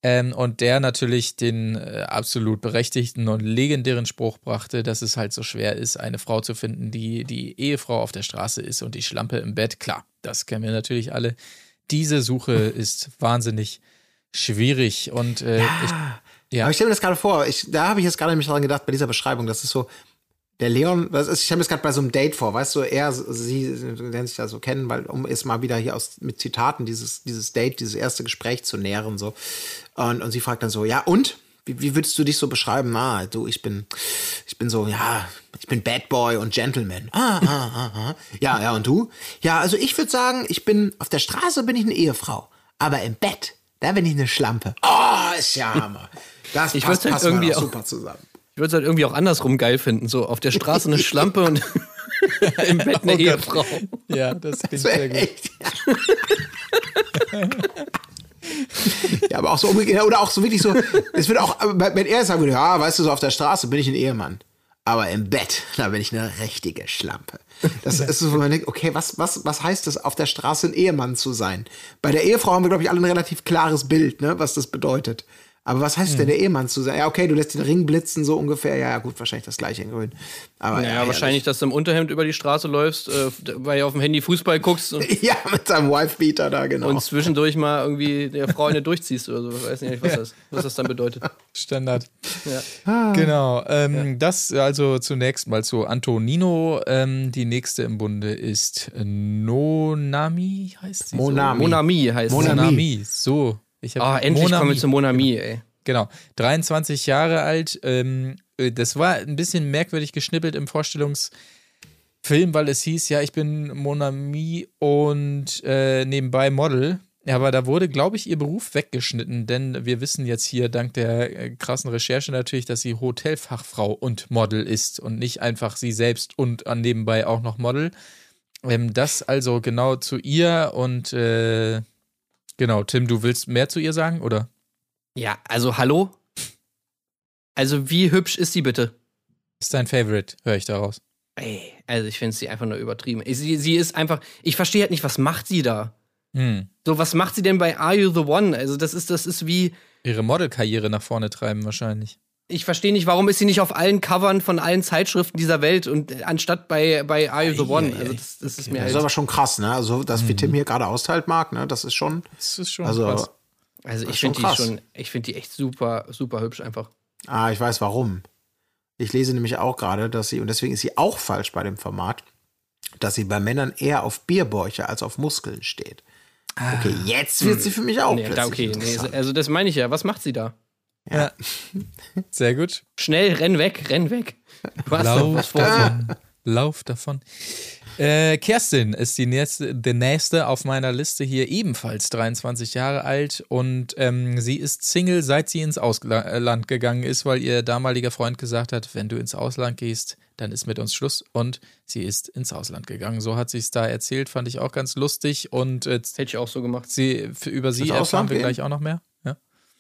Ähm, und der natürlich den äh, absolut berechtigten und legendären Spruch brachte, dass es halt so schwer ist, eine Frau zu finden, die die Ehefrau auf der Straße ist und die Schlampe im Bett. Klar, das kennen wir natürlich alle. Diese Suche ist wahnsinnig schwierig und äh, ich, ja. Aber ich stelle mir das gerade vor, ich, da habe ich jetzt gerade nämlich dran gedacht bei dieser Beschreibung, das ist so, der Leon, was ist, ich stelle mir das gerade bei so einem Date vor, weißt du, er, sie lernen sich da so kennen, weil, um es mal wieder hier aus, mit Zitaten dieses, dieses Date, dieses erste Gespräch zu nähren, so. Und, und sie fragt dann so, ja, und? Wie, wie würdest du dich so beschreiben? Ah, du, ich bin, ich bin so, ja, ich bin Bad Boy und Gentleman. Ah, ah, ah, ah. Ja, ja, und du? Ja, also ich würde sagen, ich bin, auf der Straße bin ich eine Ehefrau, aber im Bett, da bin ich eine Schlampe. Oh, ist ja Hammer. Das Ich passt, halt passt mal irgendwie auch- super zusammen. Ich würde es halt irgendwie auch andersrum geil finden. So auf der Straße eine Schlampe und (laughs) im Bett eine Oh. Ehefrau. ja, das klingt Das sehr gut. echt. ja, aber auch so umgekehrt, oder auch so wirklich so, es wird auch, wenn er sagen würde, ja, weißt du, so auf der Straße bin ich ein Ehemann. Aber im Bett, da bin ich eine richtige Schlampe. Das ist so, wo man denkt, okay, was, was, was heißt das, auf der Straße ein Ehemann zu sein? Bei der Ehefrau haben wir, glaube ich, alle ein relativ klares Bild, ne, was das bedeutet. Aber was heißt denn der Ehemann zu sein? Ja, okay, du lässt den Ring blitzen, so ungefähr. Ja, ja, gut, wahrscheinlich das gleiche in Grün. Aber Ja, ja, wahrscheinlich, dass du im Unterhemd über die Straße läufst, äh, weil du auf dem Handy Fußball guckst und, (laughs) Ja, mit seinem Wifebeater da, genau. und zwischendurch mal irgendwie der Frau eine durchziehst oder so. Ich weiß nicht, was das, was das dann bedeutet. Standard. Ja. Genau. Ähm, Das also zunächst mal zu Antonino. Ähm, die nächste im Bunde ist Nonami, heißt sie Monami. Monami heißt so? es. Monami. Monami. So. Ich Ah, endlich Monami. kommen wir zu Monami, ey. Genau, 23 Jahre alt. Ähm, äh, das war ein bisschen merkwürdig geschnippelt im Vorstellungsfilm, weil es hieß, ja, ich bin Monami und äh, nebenbei Model. Ja, aber da wurde, glaube ich, ihr Beruf weggeschnitten, denn wir wissen jetzt hier dank der äh, krassen Recherche natürlich, dass sie Hotelfachfrau und Model ist und nicht einfach sie selbst und äh, nebenbei auch noch Model. Ähm, das also genau zu ihr und äh, genau, Tim, du willst mehr zu ihr sagen, oder? Ja, also hallo? Also wie hübsch ist sie bitte? Ist dein Favorite, höre ich daraus. Ey, also ich finde sie einfach nur übertrieben. Sie, sie ist einfach, ich verstehe halt nicht, was macht sie da? Hm. So, was macht sie denn bei Are You the One? Also das ist, das ist wie, Ihre Modelkarriere nach vorne treiben wahrscheinlich. Ich verstehe nicht, warum ist sie nicht auf allen Covern von allen Zeitschriften dieser Welt und äh, anstatt bei, bei Are You the One? Also das, das ist mir Das ist halt, aber schon krass, ne? Also, das, wie Tim hier gerade austeilt mag, ne? Das ist schon. Das ist schon Also, krass. also ich finde die schon, ich finde die echt super, super hübsch einfach. Ah, ich weiß warum. Ich lese nämlich auch gerade, dass sie, und deswegen ist sie auch falsch bei dem Format, dass sie bei Männern eher auf Bierbäuche als auf Muskeln steht. Okay, jetzt wird sie für mich auch Nee, da, plötzlich okay, nee, also das meine ich ja. Was macht sie da? Ja. Sehr gut. Schnell, renn weg, renn weg. Du hast doch was Lauf vor. davon. Lauf davon. Äh, Kerstin ist die nächste, die nächste auf meiner Liste hier, ebenfalls 23 Jahre alt und ähm, sie ist Single, seit sie ins Ausland gegangen ist, weil ihr damaliger Freund gesagt hat, wenn du ins Ausland gehst, dann ist mit uns Schluss und sie ist ins Ausland gegangen. So hat sie es da erzählt, fand ich auch ganz lustig und äh, Hätte ich auch so gemacht. sie, für, über sie erfahren wir gehen? gleich auch noch mehr.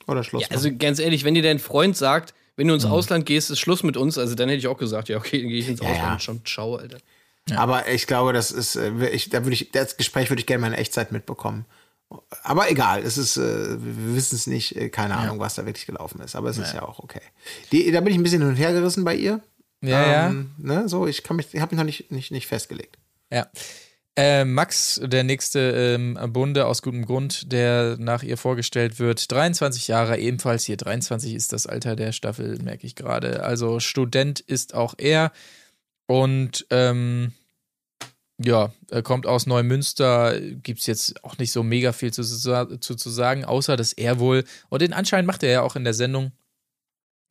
Ja. Oder Schluss. Ja, also ganz ehrlich, wenn dir dein Freund sagt, wenn du ins Mhm. Ausland gehst, ist Schluss mit uns, also dann hätte ich auch gesagt, ja, okay, dann gehe ich ins Ja, Ausland. ja. Schon, ciao, Alter. Aber ich glaube, das ist, äh, ich, da würde ich, das Gespräch würde ich gerne mal in Echtzeit mitbekommen. Aber egal, es ist, äh, wir wissen es nicht, äh, keine Ahnung, was da wirklich gelaufen ist. Aber es ist ja auch okay. Die, da bin ich ein bisschen hin und her gerissen bei ihr. Ja, ähm, Ne, so, ich kann mich, ich habe mich noch nicht, nicht, nicht festgelegt. Ja. Äh, Max, der nächste ähm, Bunde aus gutem Grund, der nach ihr vorgestellt wird, 23 Jahre, ebenfalls hier. 23 ist das Alter der Staffel, merke ich gerade. Also Student ist auch er. Und ähm, ja, er kommt aus Neumünster, gibt es jetzt auch nicht so mega viel zu, zu, zu sagen, außer dass er wohl, und den Anschein macht er ja auch in der Sendung,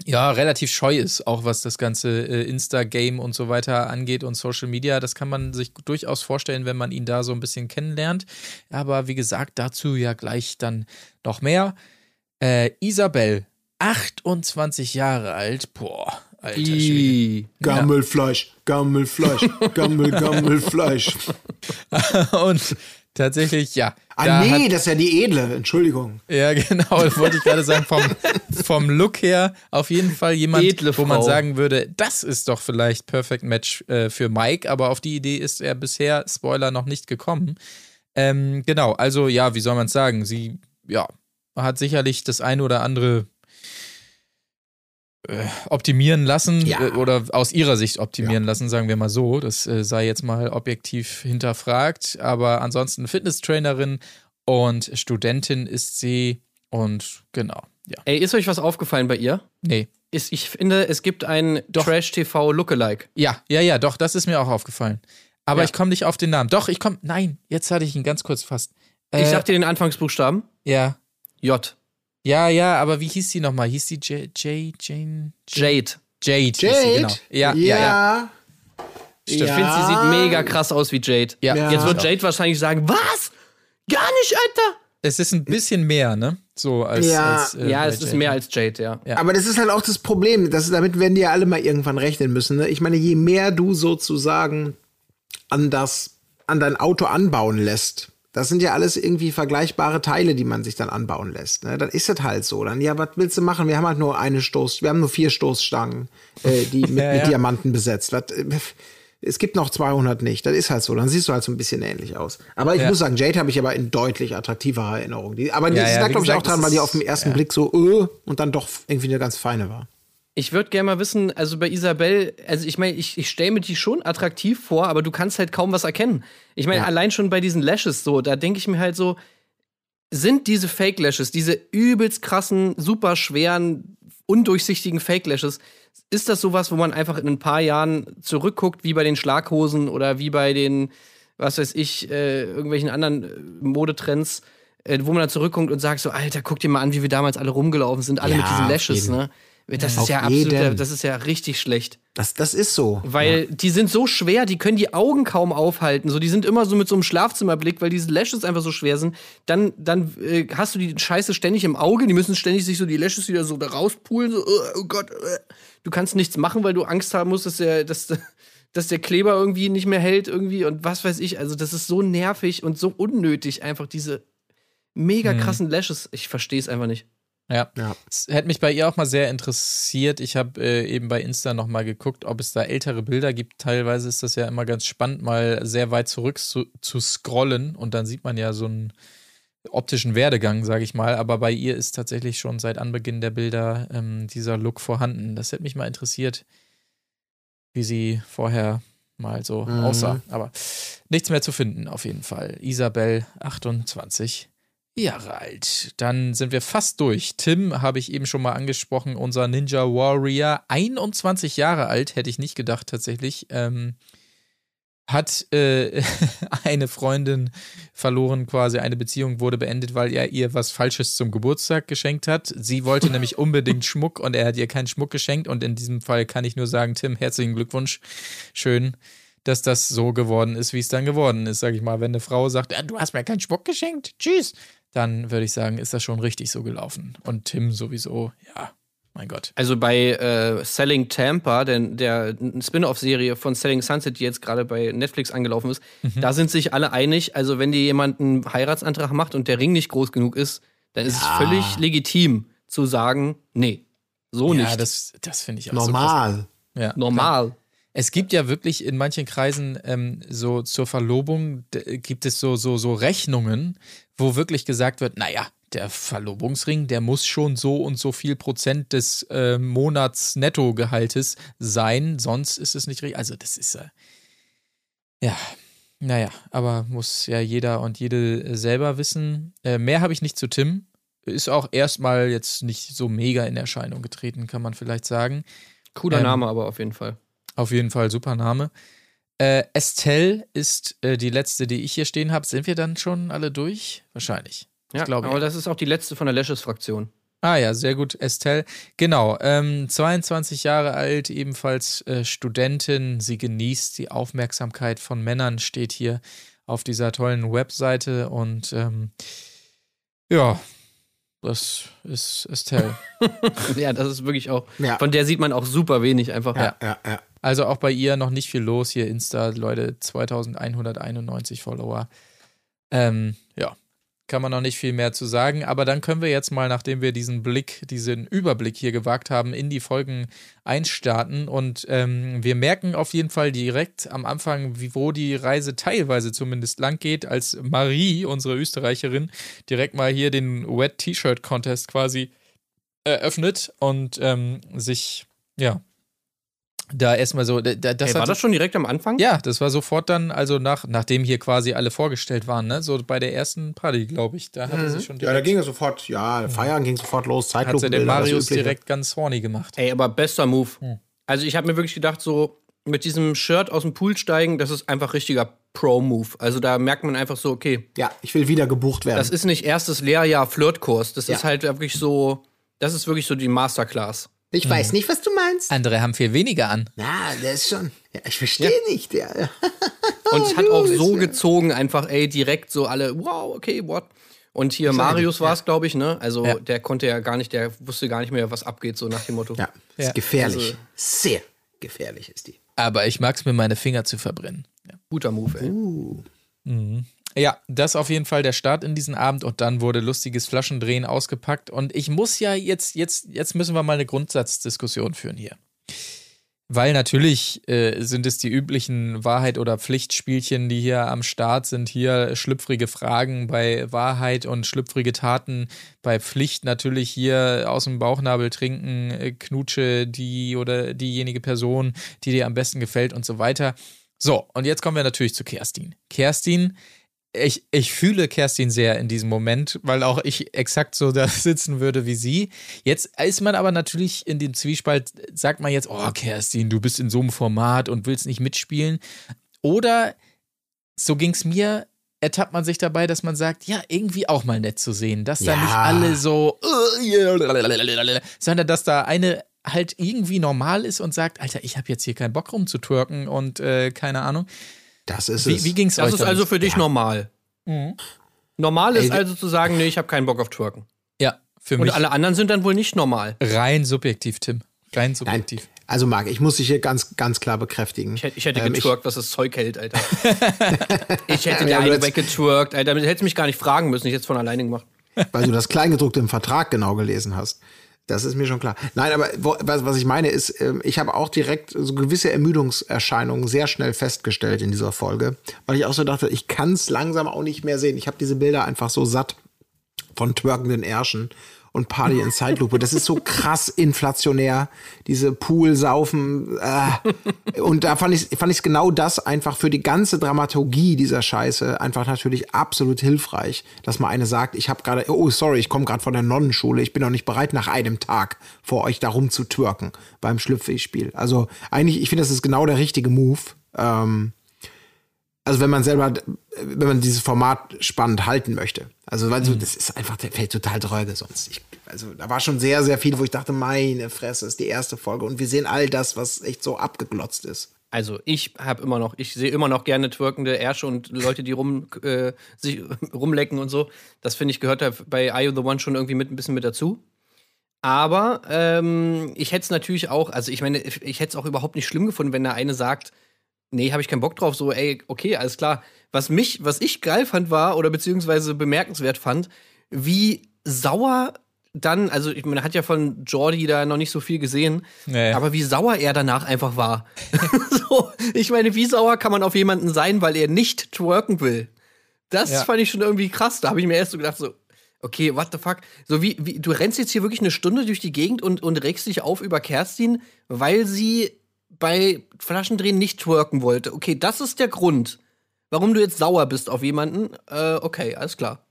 ja, relativ scheu ist, auch was das ganze äh, Insta-Game und so weiter angeht und Social Media. Das kann man sich durchaus vorstellen, wenn man ihn da so ein bisschen kennenlernt. Aber wie gesagt, dazu ja gleich dann noch mehr. Äh, Isabel, 28 Jahre alt. Boah, alter Schwede. Gammelfleisch, Gammelfleisch, Gammel, Gammelfleisch. (laughs) Und tatsächlich, ja. Ah, da nee, hat- das ist ja die edle, Entschuldigung. Ja, genau, das wollte ich gerade sagen. Vom, (laughs) vom Look her auf jeden Fall jemand, Edle wo man sagen würde, das ist doch vielleicht Perfect Match äh, für Mike, aber auf die Idee ist er bisher, Spoiler, noch nicht gekommen. Ähm, genau, also ja, wie soll man es sagen? Sie, ja, hat sicherlich das eine oder andere optimieren lassen Ja. äh, oder aus ihrer Sicht optimieren lassen, sagen wir mal so. Das äh, sei jetzt mal objektiv hinterfragt. Aber ansonsten Fitnesstrainerin und Studentin ist sie und genau, ja. Ey, ist euch was aufgefallen bei ihr? Nee. Ist, ich finde, es gibt ein. Trash-TV-Lookalike. Ja, ja, ja, doch, das ist mir auch aufgefallen. Aber Ja. ich komme nicht auf den Namen. Doch, ich komme. Nein, jetzt hatte ich ihn ganz kurz fast. Äh, Ich sag dir den Anfangsbuchstaben. Ja. J. Ja, ja, aber wie hieß die nochmal? Hieß die J, J, Jane? Jade. Jade. hieß sie, Jade? genau. Ja, ja, ja. ja. Ich finde, sie sieht mega krass aus wie Jade. Ja, Ja. Jetzt wird. Jade wahrscheinlich sagen, was? Gar nicht, Alter. Es ist ein bisschen mehr, ne? So als. Ja. als, äh, ja, es ist Jade. mehr als Jade, ja. Ja. Aber das ist halt auch das Problem. Das, damit werden die ja alle mal irgendwann rechnen müssen. Ne? Ich meine, je mehr du sozusagen an das, an dein Auto anbauen lässt, das sind ja alles irgendwie vergleichbare Teile, die man sich dann anbauen lässt. Ne? Dann ist das halt so. Dann, ja, was willst du machen? Wir haben halt nur eine Stoß, wir haben nur vier Stoßstangen, äh, die (laughs) mit, Ja, mit ja. Diamanten besetzt. Was, äh, es gibt noch 200 nicht. Das ist halt so. Dann siehst du halt so ein bisschen ähnlich aus. Aber ich Ja. muss sagen, Jade habe ich aber in deutlich attraktiverer Erinnerung. Die, aber die Ja, ist ja, da, wie glaube ich, auch dran, weil die auf den ersten ja. Blick so, äh, und dann doch irgendwie eine ganz feine war. Ich würde gerne mal wissen, also bei Isabel, also ich meine, ich, ich stelle mir die schon attraktiv vor, aber du kannst halt kaum was erkennen. Ich meine, Ja. allein schon bei diesen Lashes so, da denke ich mir halt so, sind diese Fake Lashes, diese übelst krassen, super schweren, undurchsichtigen Fake Lashes, ist das sowas, wo man einfach in ein paar Jahren zurückguckt, wie bei den Schlaghosen oder wie bei den, was weiß ich, äh, irgendwelchen anderen äh, Modetrends, äh, wo man dann zurückguckt und sagt so, Alter, guck dir mal an, wie wir damals alle rumgelaufen sind, alle Ja, mit diesen Lashes, ne? Das ist ja absolut, jeden. das ist ja richtig schlecht. Das, das ist so. Weil die sind so schwer, die können die Augen kaum aufhalten. So, die sind immer so mit so einem Schlafzimmerblick, weil diese Lashes einfach so schwer sind. Dann, dann äh, hast du die Scheiße ständig im Auge, die müssen ständig sich so die Lashes wieder so da rauspulen. So, äh, oh Gott, äh. du kannst nichts machen, weil du Angst haben musst, dass der, dass, (laughs) dass der Kleber irgendwie nicht mehr hält irgendwie und was weiß ich. Also, das ist so nervig und so unnötig, einfach diese mega krassen Lashes. Ich verstehe es einfach nicht. Ja. Ja. Es hätte mich bei ihr auch mal sehr interessiert. Ich habe äh, eben bei Insta noch mal geguckt, ob es da ältere Bilder gibt. Teilweise ist das ja immer ganz spannend, mal sehr weit zurück zu, zu scrollen und dann sieht man ja so einen optischen Werdegang, sage ich mal. Aber bei ihr ist tatsächlich schon seit Anbeginn der Bilder ähm, dieser Look vorhanden. Das hätte mich mal interessiert, wie sie vorher mal so Mhm. aussah. Aber nichts mehr zu finden, auf jeden Fall. Isabel 28 Jahre alt. Dann sind wir fast durch. Tim habe ich eben schon mal angesprochen, unser Ninja Warrior. 21 Jahre alt, hätte ich nicht gedacht tatsächlich. Ähm, hat äh, (laughs) eine Freundin verloren, quasi eine Beziehung wurde beendet, weil er ihr was Falsches zum Geburtstag geschenkt hat. Sie wollte (laughs) nämlich unbedingt Schmuck und er hat ihr keinen Schmuck geschenkt. Und in diesem Fall kann ich nur sagen, Tim, herzlichen Glückwunsch. Schön, dass das so geworden ist, wie es dann geworden ist, sag ich mal. Wenn eine Frau sagt, ja, du hast mir keinen Schmuck geschenkt, tschüss, dann würde ich sagen, ist das schon richtig so gelaufen. Und Tim sowieso, ja, mein Gott. Also bei äh, Selling Tampa, denn der Spin-off-Serie von Selling Sunset, die jetzt gerade bei Netflix angelaufen ist, Mhm. da sind sich alle einig. Also wenn dir jemand einen Heiratsantrag macht und der Ring nicht groß genug ist, dann ist es völlig legitim zu sagen, nee, so ja, nicht. das, das finde ich auch so krass. Normal. Ja. Normal. Es gibt ja wirklich in manchen Kreisen ähm, so zur Verlobung gibt es so, so, so Rechnungen, wo wirklich gesagt wird, naja, der Verlobungsring, der muss schon so und so viel Prozent des äh, Monats Nettogehaltes sein, sonst ist es nicht richtig. Also das ist äh, ja, naja, aber muss ja jeder und jede äh, selber wissen. Äh, mehr habe ich nicht zu Tim. Ist auch erstmal jetzt nicht so mega in Erscheinung getreten, kann man vielleicht sagen. Cooler Ähm, Name aber auf jeden Fall. Auf jeden Fall super Name. Äh, Estelle ist äh, die letzte, die ich hier stehen habe. Sind wir dann schon alle durch? Wahrscheinlich. Ja, ich glaube. aber ja. das ist auch die letzte von der Lashes-Fraktion. Ah ja, sehr gut, Estelle. Genau, ähm, 22 Jahre alt, ebenfalls äh, Studentin. Sie genießt die Aufmerksamkeit von Männern, steht hier auf dieser tollen Webseite. Und ähm, ja, das ist Estelle. (laughs) ja, das ist wirklich auch. Ja. Von der sieht man auch super wenig einfach. Ja. Ja, ja. Also auch bei ihr noch nicht viel los. Hier Insta, Leute, 2191 Follower. Ähm, ja, kann man noch nicht viel mehr zu sagen. Aber dann können wir jetzt mal, nachdem wir diesen Blick, diesen Überblick hier gewagt haben, in die Folgen einstarten. Und ähm, wir merken auf jeden Fall direkt am Anfang, wo die Reise teilweise zumindest lang geht, als Marie, unsere Österreicherin, direkt mal hier den Wet T-Shirt Contest quasi eröffnet und ähm, sich, ja, da erstmal so, da, da- das Ey, war das schon direkt am Anfang? ja, das war sofort dann, also nach, nachdem hier quasi alle vorgestellt waren, ne? So bei der ersten Party, glaube ich. Da hatte sie schon Ja, da direkt, ging es sofort, ja, Feiern ging sofort los, hat sie Zeitlupe. den Marius direkt ganz horny gemacht. Ey, aber bester Move. Hm. Also ich habe mir wirklich gedacht, so mit diesem Shirt aus dem Pool steigen, das ist einfach richtiger Pro-Move. Also da merkt man einfach so, okay, Ja, ich will wieder gebucht werden. das ist nicht erstes Lehrjahr Flirtkurs. Das Ja. ist halt wirklich so, das ist wirklich so die Masterclass. Ich weiß nicht, was du meinst. Andere haben viel weniger an. Na, der ist schon. Ja, ich verstehe nicht. Ja. (laughs) Und es hat du auch so ja- gezogen, einfach, ey, direkt so alle, wow, okay, what? Und hier Marius war es, glaube ich, ne? Also Ja. der konnte ja gar nicht, der wusste gar nicht mehr, was abgeht, so nach dem Motto. Ja, ist Ja, gefährlich. also- Sehr gefährlich ist die. Aber ich mag es mir, meine Finger zu verbrennen. Ja. Guter Move, ey. Uh. Ja, das auf jeden Fall der Start in diesen Abend und dann wurde lustiges Flaschendrehen ausgepackt und ich muss ja jetzt, jetzt, jetzt müssen wir mal eine Grundsatzdiskussion führen hier. Weil natürlich äh, sind es die üblichen Wahrheit- oder Pflichtspielchen, die hier am Start sind. Hier schlüpfrige Fragen bei Wahrheit und schlüpfrige Taten bei Pflicht. Natürlich hier aus dem Bauchnabel trinken, äh, knutsche die oder diejenige Person, die dir am besten gefällt und so weiter. So, und jetzt kommen wir natürlich zu Kerstin. Kerstin, ich, ich fühle Kerstin sehr in diesem Moment, weil auch ich exakt so da (laughs) sitzen würde wie sie. Jetzt ist man aber natürlich in dem Zwiespalt, sagt man jetzt, oh Kerstin, du bist in so einem Format und willst nicht mitspielen. Oder, so ging es mir, ertappt man sich dabei, dass man sagt, ja, irgendwie auch mal nett zu sehen, dass da Ja. nicht alle so, (laughs) sondern dass da eine halt irgendwie normal ist und sagt, Alter, ich habe jetzt hier keinen Bock rumzutwerken und äh, keine Ahnung. Das ist Wie, es. wie ging's Das euch ist also für dich normal. Normal ist Ey, also zu sagen, nee, ich habe keinen Bock auf Twerken. Ja, für Und mich alle anderen sind dann wohl nicht normal. rein subjektiv, Tim. Rein Nein, subjektiv. also Marc, ich muss dich hier ganz, ganz klar bekräftigen. Ich hätte, ich hätte Ähm, getwerkt, was das Zeug hält, Alter. (laughs) ich hätte (laughs) Ja, eine weggetwerkt, Alter. Damit hättest du mich gar nicht fragen müssen. Ich hätte es von alleine gemacht. weil du das Kleingedruckte im Vertrag genau gelesen hast. Das ist mir schon klar. Nein, aber was, was ich meine ist, ähm, ich habe auch direkt so gewisse Ermüdungserscheinungen sehr schnell festgestellt in dieser Folge, weil ich auch so dachte, ich kann es langsam auch nicht mehr sehen. Ich habe diese Bilder einfach so satt von twerkenden Ärschen und Party in Zeitlupe. Das ist so krass inflationär, diese Poolsaufen. Äh. Und da fand ich fand ich genau das einfach für die ganze Dramaturgie dieser Scheiße einfach natürlich absolut hilfreich, dass mal eine sagt, ich habe gerade, oh sorry, ich komme gerade von der Nonnenschule, ich bin noch nicht bereit, nach einem Tag vor euch darum zu türken beim Schlüpfwegspiel. Also eigentlich, ich finde, das ist genau der richtige Move. Ähm, also wenn man selber, wenn man dieses Format spannend halten möchte. Also weil so, das ist einfach, der fällt total dröge sonst. Ich, also da war schon sehr, sehr viel, wo ich dachte, meine Fresse, ist die erste Folge und wir sehen all das, was echt so abgeglotzt ist. Also ich habe immer noch, ich sehe immer noch gerne twerkende Ärsche und Leute, die rum, (laughs) äh, sich (laughs) rumlecken und so. Das finde ich gehört bei Are You the One schon irgendwie mit ein bisschen mit dazu. Aber ähm, ich hätte es natürlich auch, also ich meine, ich hätte es auch überhaupt nicht schlimm gefunden, wenn da eine sagt, nee, habe ich keinen Bock drauf, so, ey, okay, alles klar. Was mich, was ich geil fand, war, oder beziehungsweise bemerkenswert fand, wie sauer dann, also ich, man hat ja von Jordi da noch nicht so viel gesehen, Nee. aber wie sauer er danach einfach war. (laughs) so, ich meine, wie sauer kann man auf jemanden sein, weil er nicht twerken will? Das Ja. fand ich schon irgendwie krass. Da habe ich mir erst so gedacht, so, okay, what the fuck? So wie, wie, du rennst jetzt hier wirklich eine Stunde durch die Gegend und, und regst dich auf über Kerstin, weil sie bei Flaschendrehen nicht twerken wollte. Okay, das ist der Grund, warum du jetzt sauer bist auf jemanden. Äh, okay, alles klar.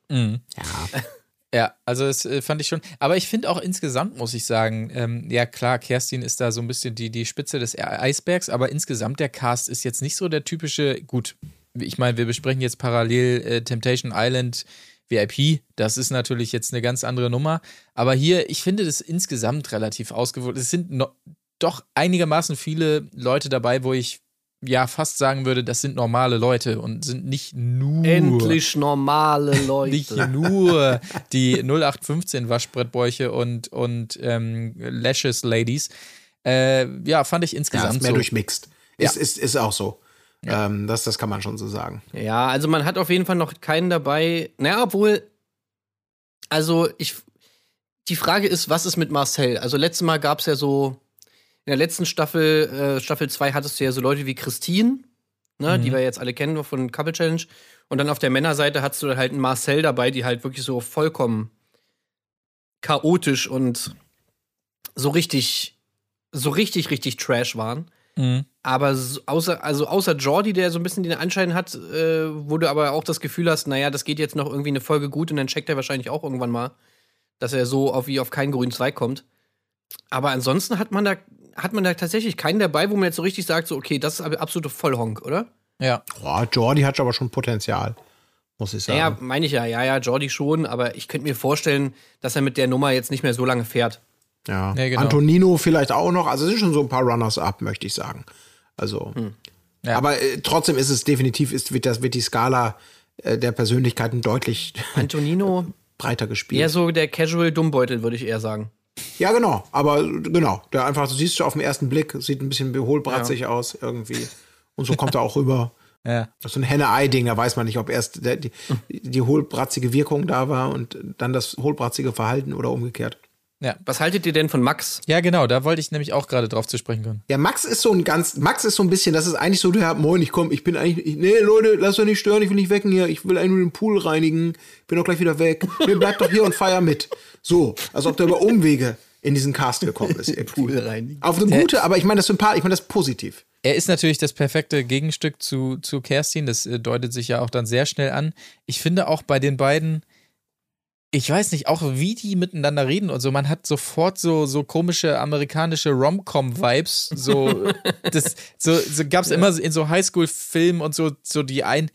(laughs) Ja, also das äh, fand ich schon. Aber ich finde auch insgesamt, muss ich sagen, ähm, ja klar, Kerstin ist da so ein bisschen die, die Spitze des Eisbergs, aber insgesamt der Cast ist jetzt nicht so der typische, gut, ich meine, wir besprechen jetzt parallel äh, Temptation Island VIP, das ist natürlich jetzt eine ganz andere Nummer, aber hier, ich finde das insgesamt relativ ausgewogen. Es sind no doch einigermaßen viele Leute dabei, wo ich ja fast sagen würde, das sind normale Leute und sind nicht nur Endlich normale (laughs) Leute. nicht nur die 0815 Waschbrettbäuche und, und ähm, Lashes Ladies. Äh, ja, fand ich Ja, insgesamt ist mehr so. durchmixt. Ist, ist, ist auch so. Ähm, das, das kann man schon so sagen. Ja, also man hat auf jeden Fall noch keinen dabei. Naja, obwohl, also ich, die Frage ist, was ist mit Marcel? Also letztes Mal gab es ja so, der letzten Staffel, äh, Staffel 2 hattest du ja so Leute wie Christine, ne, die wir jetzt alle kennen von Couple Challenge. Und dann auf der Männerseite hattest du halt einen Marcel dabei, die halt wirklich so vollkommen chaotisch und so richtig, so richtig, richtig Trash waren. Mhm. Aber so, außer, also außer Jordi, der so ein bisschen den Anschein hat, äh, wo du aber auch das Gefühl hast, naja, das geht jetzt noch irgendwie eine Folge gut und dann checkt er wahrscheinlich auch irgendwann mal, dass er so auf wie auf keinen grünen Zweig kommt. Aber ansonsten hat man da, hat man da tatsächlich keinen dabei, wo man jetzt so richtig sagt, so, okay, das ist aber absolute Vollhonk, oder? Ja, Boah, Jordi hat aber schon Potenzial, muss ich sagen. Ja, meine ich ja, ja, ja, Jordi schon, aber ich könnte mir vorstellen, dass er mit der Nummer jetzt nicht mehr so lange fährt. Ja. Ja, genau. Antonino vielleicht auch noch. Also es sind schon so ein paar Runners-up, möchte ich sagen. Also. Hm. Ja. Aber äh, trotzdem ist es definitiv, ist, wird, das, wird die Skala äh, der Persönlichkeiten deutlich (laughs) Antonino, breiter gespielt. eher so der Casual Dummbeutel, würde ich eher sagen. Ja, genau. Aber genau. Der einfach, du siehst schon auf den ersten Blick, sieht ein bisschen beholbratzig aus irgendwie. Und so kommt er auch rüber. (laughs) ja. Das ist so ein Henne-Ei-Ding, da weiß man nicht, ob erst der, die, die hohlbratzige Wirkung da war und dann das hohlbratzige Verhalten oder umgekehrt. Was haltet ihr denn von Max? Ja, genau, da wollte ich nämlich auch gerade drauf zu sprechen kommen. Ja, Max ist so ein ganz, Max ist so ein bisschen, das ist eigentlich so, der, moin, ich komm, ich bin eigentlich, ich, nee, Leute, lass euch nicht stören, ich will nicht wecken hier, ich will eigentlich nur den Pool reinigen, bin doch gleich wieder weg, mir bleibt doch hier und feier mit. So, als ob der über Umwege in diesen Cast gekommen ist. (laughs) Pool reinigen. Auf eine gute, aber ich meine das sympathisch, ich meine das positiv. Er ist natürlich das perfekte Gegenstück zu, zu Kerstin. Das äh, deutet sich ja auch dann sehr schnell an. Ich finde auch bei den beiden, ich weiß nicht, auch wie die miteinander reden und so. Man hat sofort so, so komische amerikanische Rom-Com-Vibes. So, (laughs) das, so, so gab es immer in so Highschool-Filmen und so, so die ein.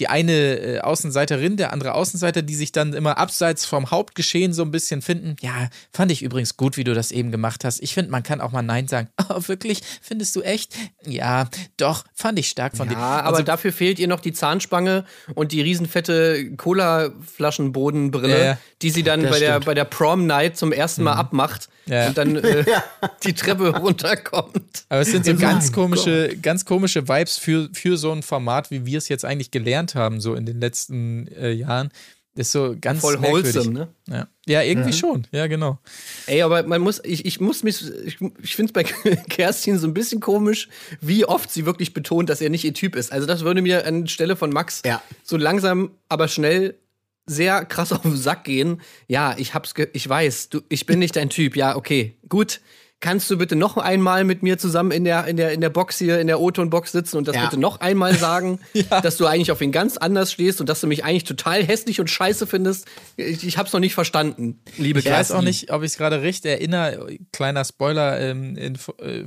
Die eine äh, Außenseiterin, der andere Außenseiter, die sich dann immer abseits vom Hauptgeschehen so ein bisschen finden. Ja, fand ich übrigens gut, wie du das eben gemacht hast. Ich finde, man kann auch mal Nein sagen. (laughs) Oh, wirklich? Findest du echt? Ja, doch, fand ich stark von dir. Ja, aber Also, dafür fehlt ihr noch die Zahnspange und die riesenfette Cola-Flaschenbodenbrille, Ja, die sie dann bei der, bei der Prom-Night zum ersten Mal abmacht Ja. und dann äh, (laughs) die Treppe (laughs) runterkommt. Aber es sind so Mein ganz komische, ganz komische Vibes für, für so ein Format, wie wir es jetzt eigentlich gelernt haben, so in den letzten äh, Jahren. Das ist so ganz Voll merkwürdig. wholesome, ne? Ja, ja irgendwie schon. Ja, genau. Ey, aber man muss, ich, ich muss mich, ich, ich finde es bei (laughs) Kerstin so ein bisschen komisch, wie oft sie wirklich betont, dass er nicht ihr Typ ist. Also das würde mir anstelle von Max Ja. so langsam, aber schnell sehr krass auf den Sack gehen. Ja, ich hab's, ge ich weiß, du, ich bin nicht dein Typ. Ja, okay, gut. Kannst du bitte noch einmal mit mir zusammen in der, in der, in der Box hier, in der O-Ton-Box sitzen und das Ja. bitte noch einmal sagen, (laughs) dass du eigentlich auf ihn ganz anders stehst und dass du mich eigentlich total hässlich und scheiße findest? Ich, ich hab's noch nicht verstanden, liebe Ich weiß auch Kerstin. nicht, ob ich es gerade recht erinnere. Kleiner Spoiler, ähm, in, äh,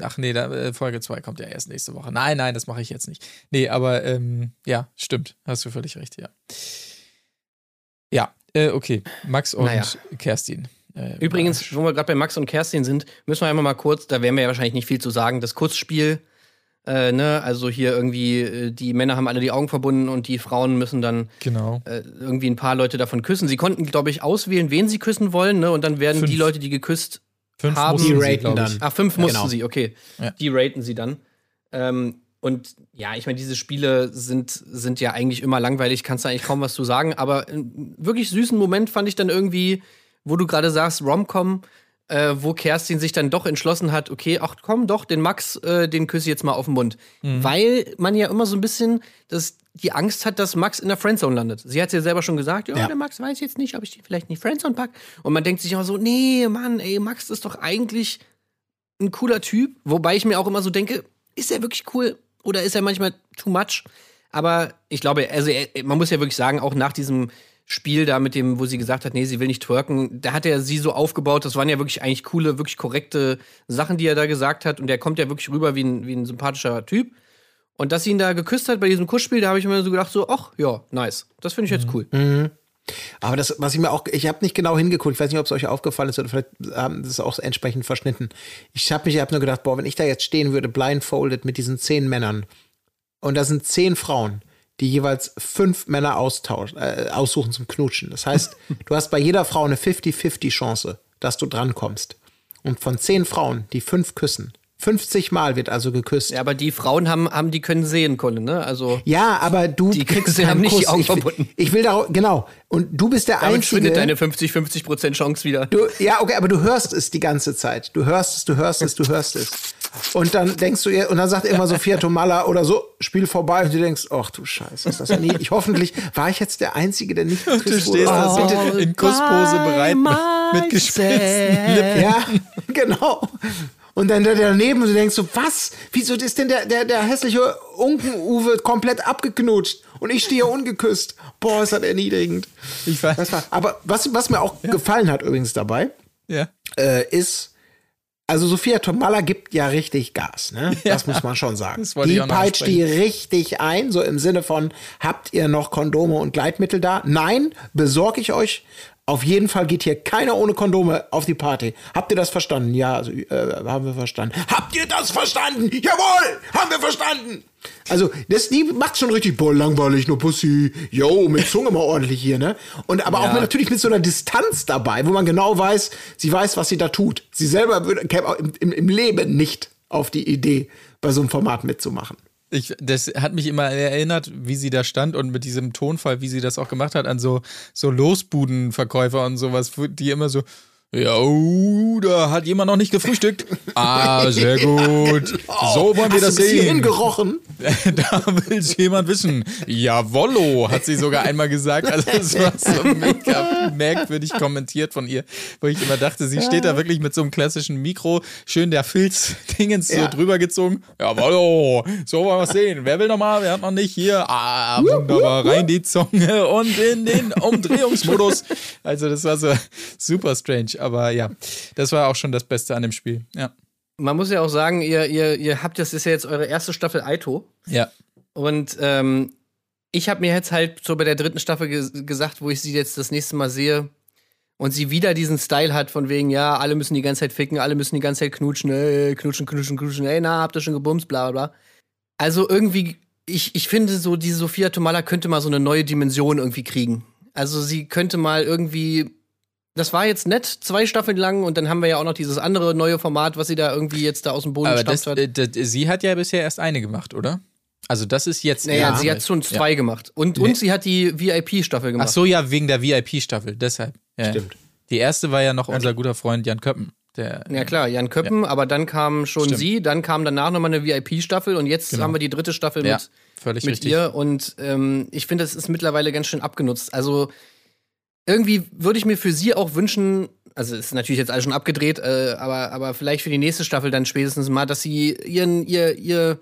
ach nee, da, äh, Folge 2 kommt ja erst nächste Woche. Nein, nein, das mache ich jetzt nicht. Nee, aber ähm, ja, stimmt. Hast du völlig recht, ja. Ja, äh, okay. Max und Naja. Kerstin. Äh, Übrigens, wo wir gerade bei Max und Kerstin sind, müssen wir einmal mal kurz, da werden wir ja wahrscheinlich nicht viel zu sagen, das Kussspiel, äh, ne, also hier irgendwie, äh, die Männer haben alle die Augen verbunden und die Frauen müssen dann Genau. äh, irgendwie ein paar Leute davon küssen. Sie konnten, glaube ich, auswählen, wen sie küssen wollen, ne, und dann werden Fünf. die Leute, die geküsst Fünf haben- Die raten dann. Ach, fünf mussten Genau. sie, okay. Ja. Die raten sie dann. Ähm, und ja, ich meine, diese Spiele sind, sind ja eigentlich immer langweilig, kannst du eigentlich kaum was zu sagen. Aber einen wirklich süßen Moment fand ich dann irgendwie, wo du gerade sagst, Romcom, äh, wo Kerstin sich dann doch entschlossen hat, okay, ach komm doch, den Max, äh, den küsse ich jetzt mal auf den Mund. Weil man ja immer so ein bisschen das, die Angst hat, dass Max in der Friendzone landet. Sie hat ja selber schon gesagt, ja, der Max weiß jetzt nicht, ob ich den vielleicht in die Friendzone pack. Und man denkt sich immer so, nee, Mann, ey, Max ist doch eigentlich ein cooler Typ, wobei ich mir auch immer so denke, ist er wirklich cool oder ist er manchmal too much? Aber ich glaube, also er, man muss ja wirklich sagen, auch nach diesem Spiel da mit dem, wo sie gesagt hat, nee, sie will nicht twerken, da hat er sie so aufgebaut, das waren ja wirklich eigentlich coole, wirklich korrekte Sachen, die er da gesagt hat und der kommt ja wirklich rüber wie ein, wie ein sympathischer Typ. Und dass sie ihn da geküsst hat bei diesem Kussspiel, da habe ich mir so gedacht, so, ach ja, nice. Das finde ich jetzt cool. Aber das, was ich mir auch, ich habe nicht genau hingeguckt, ich weiß nicht, ob es euch aufgefallen ist oder vielleicht haben das auch entsprechend verschnitten. Ich habe mich, ich habe nur gedacht, boah, wenn ich da jetzt stehen würde, blindfolded mit diesen zehn Männern und da sind zehn Frauen, die jeweils fünf Männer austauschen, äh, aussuchen zum Knutschen. Das heißt, (laughs) du hast bei jeder Frau eine 50-50 Chance, dass du drankommst. Und von zehn Frauen, die fünf küssen, 50 Mal wird also geküsst. Ja, aber die Frauen haben, haben die können sehen können, ne? Also Ja, aber du Die kriegst haben keinen nicht die. Augen ich, verbunden. ich will da genau. Und du bist der damit einzige. schwindet deine 50-50% Chance wieder. Du, ja, okay, aber du hörst es die ganze Zeit. Du hörst es, du hörst es, du hörst es. Und dann denkst du ihr, und dann sagt immer Sophia Tomalla oder so, Spiel vorbei, und du denkst, ach du Scheiße, ist das ja nie. Ich hoffentlich war ich jetzt der Einzige, der nicht Du geküsst stehst da wurde. so inKusspose bereit mit, mit gespitzten Lippen. Ja, genau. Und dann der daneben und du denkst so, was? Wieso ist denn der, der, der hässliche Unken-Uwe komplett abgeknutscht? Und ich stehe hier ungeküsst. Boah, ist das erniedrigend. Ich weiß. Das war, aber was, was mir auch gefallen hat übrigens dabei, Ja. äh, ist, also Sophia Tomalla gibt ja richtig Gas, ne? (laughs) Das muss man schon sagen. Die peitscht die richtig ein, so im Sinne von, habt ihr noch Kondome und Gleitmittel da? Nein, besorge ich euch. Auf jeden Fall geht hier keiner ohne Kondome auf die Party. Habt ihr das verstanden? Ja, also, äh, haben wir verstanden. Habt ihr das verstanden? Jawohl, haben wir verstanden. Also, das, die macht schon richtig, boah, langweilig, nur Pussy. Yo, mit Zunge mal ordentlich hier, ne? Und aber auch mit, natürlich mit so einer Distanz dabei, wo man genau weiß, sie weiß, was sie da tut. Sie selber würde, käme im, im, im Leben nicht auf die Idee, bei so einem Format mitzumachen. Ich, das hat mich immer erinnert, wie sie da stand und mit diesem Tonfall, wie sie das auch gemacht hat, an so, so Losbudenverkäufer und sowas, die immer so, ja, oh, da hat jemand noch nicht gefrühstückt. Ah, sehr gut. So wollen wir Hast das du sehen. gerochen? (laughs) da will jemand wissen. Jawollo, hat sie sogar einmal gesagt. Also es war so mega merkwürdig kommentiert von ihr, wo ich immer dachte, sie steht da wirklich mit so einem klassischen Mikro, schön der Filz-Dingens so Ja. drüber gezogen. Jawollo, so wollen wir es sehen. Wer will noch mal? Wer hat noch nicht? Hier, ah, wunderbar, rein die Zunge und in den Umdrehungsmodus. Also das war so super strange, aber ja, das war auch schon das Beste an dem Spiel. Ja. Man muss ja auch sagen, ihr, ihr, ihr habt, das ist ja jetzt eure erste Staffel Aito. Ja. Und ähm, ich habe mir jetzt halt so bei der dritten Staffel ges gesagt, wo ich sie jetzt das nächste Mal sehe und sie wieder diesen Style hat von wegen, ja, alle müssen die ganze Zeit ficken, alle müssen die ganze Zeit knutschen, ey, knutschen, knutschen, knutschen, ey, na, habt ihr schon gebumst, bla bla bla. Also irgendwie, ich, ich finde so, diese Sophia Tomala könnte mal so eine neue Dimension irgendwie kriegen. Also sie könnte mal irgendwie das war jetzt nett, zwei Staffeln lang und dann haben wir ja auch noch dieses andere neue Format, was sie da irgendwie jetzt da aus dem Boden Aber gestampft das, hat. äh, das, sie hat ja bisher erst eine gemacht, oder? Also das ist jetzt. Naja, ja. sie hat schon zwei Ja. gemacht. Und, Nee. und sie hat die VIP-Staffel gemacht. Ach so, ja, wegen der VIP-Staffel, deshalb. Ja. Stimmt. Die erste war ja noch unser guter Freund Jan Köppen. Der, Ja klar, Jan Köppen, aber dann kam schon Stimmt. sie, dann kam danach nochmal eine VIP-Staffel und jetzt Genau. haben wir die dritte Staffel Ja, mit völlig mit richtig. ihr und ähm, ich finde, das ist mittlerweile ganz schön abgenutzt. Also irgendwie würde ich mir für sie auch wünschen, also ist natürlich jetzt alles schon abgedreht, äh, aber, aber vielleicht für die nächste Staffel dann spätestens mal, dass sie ihren, ihr, ihr,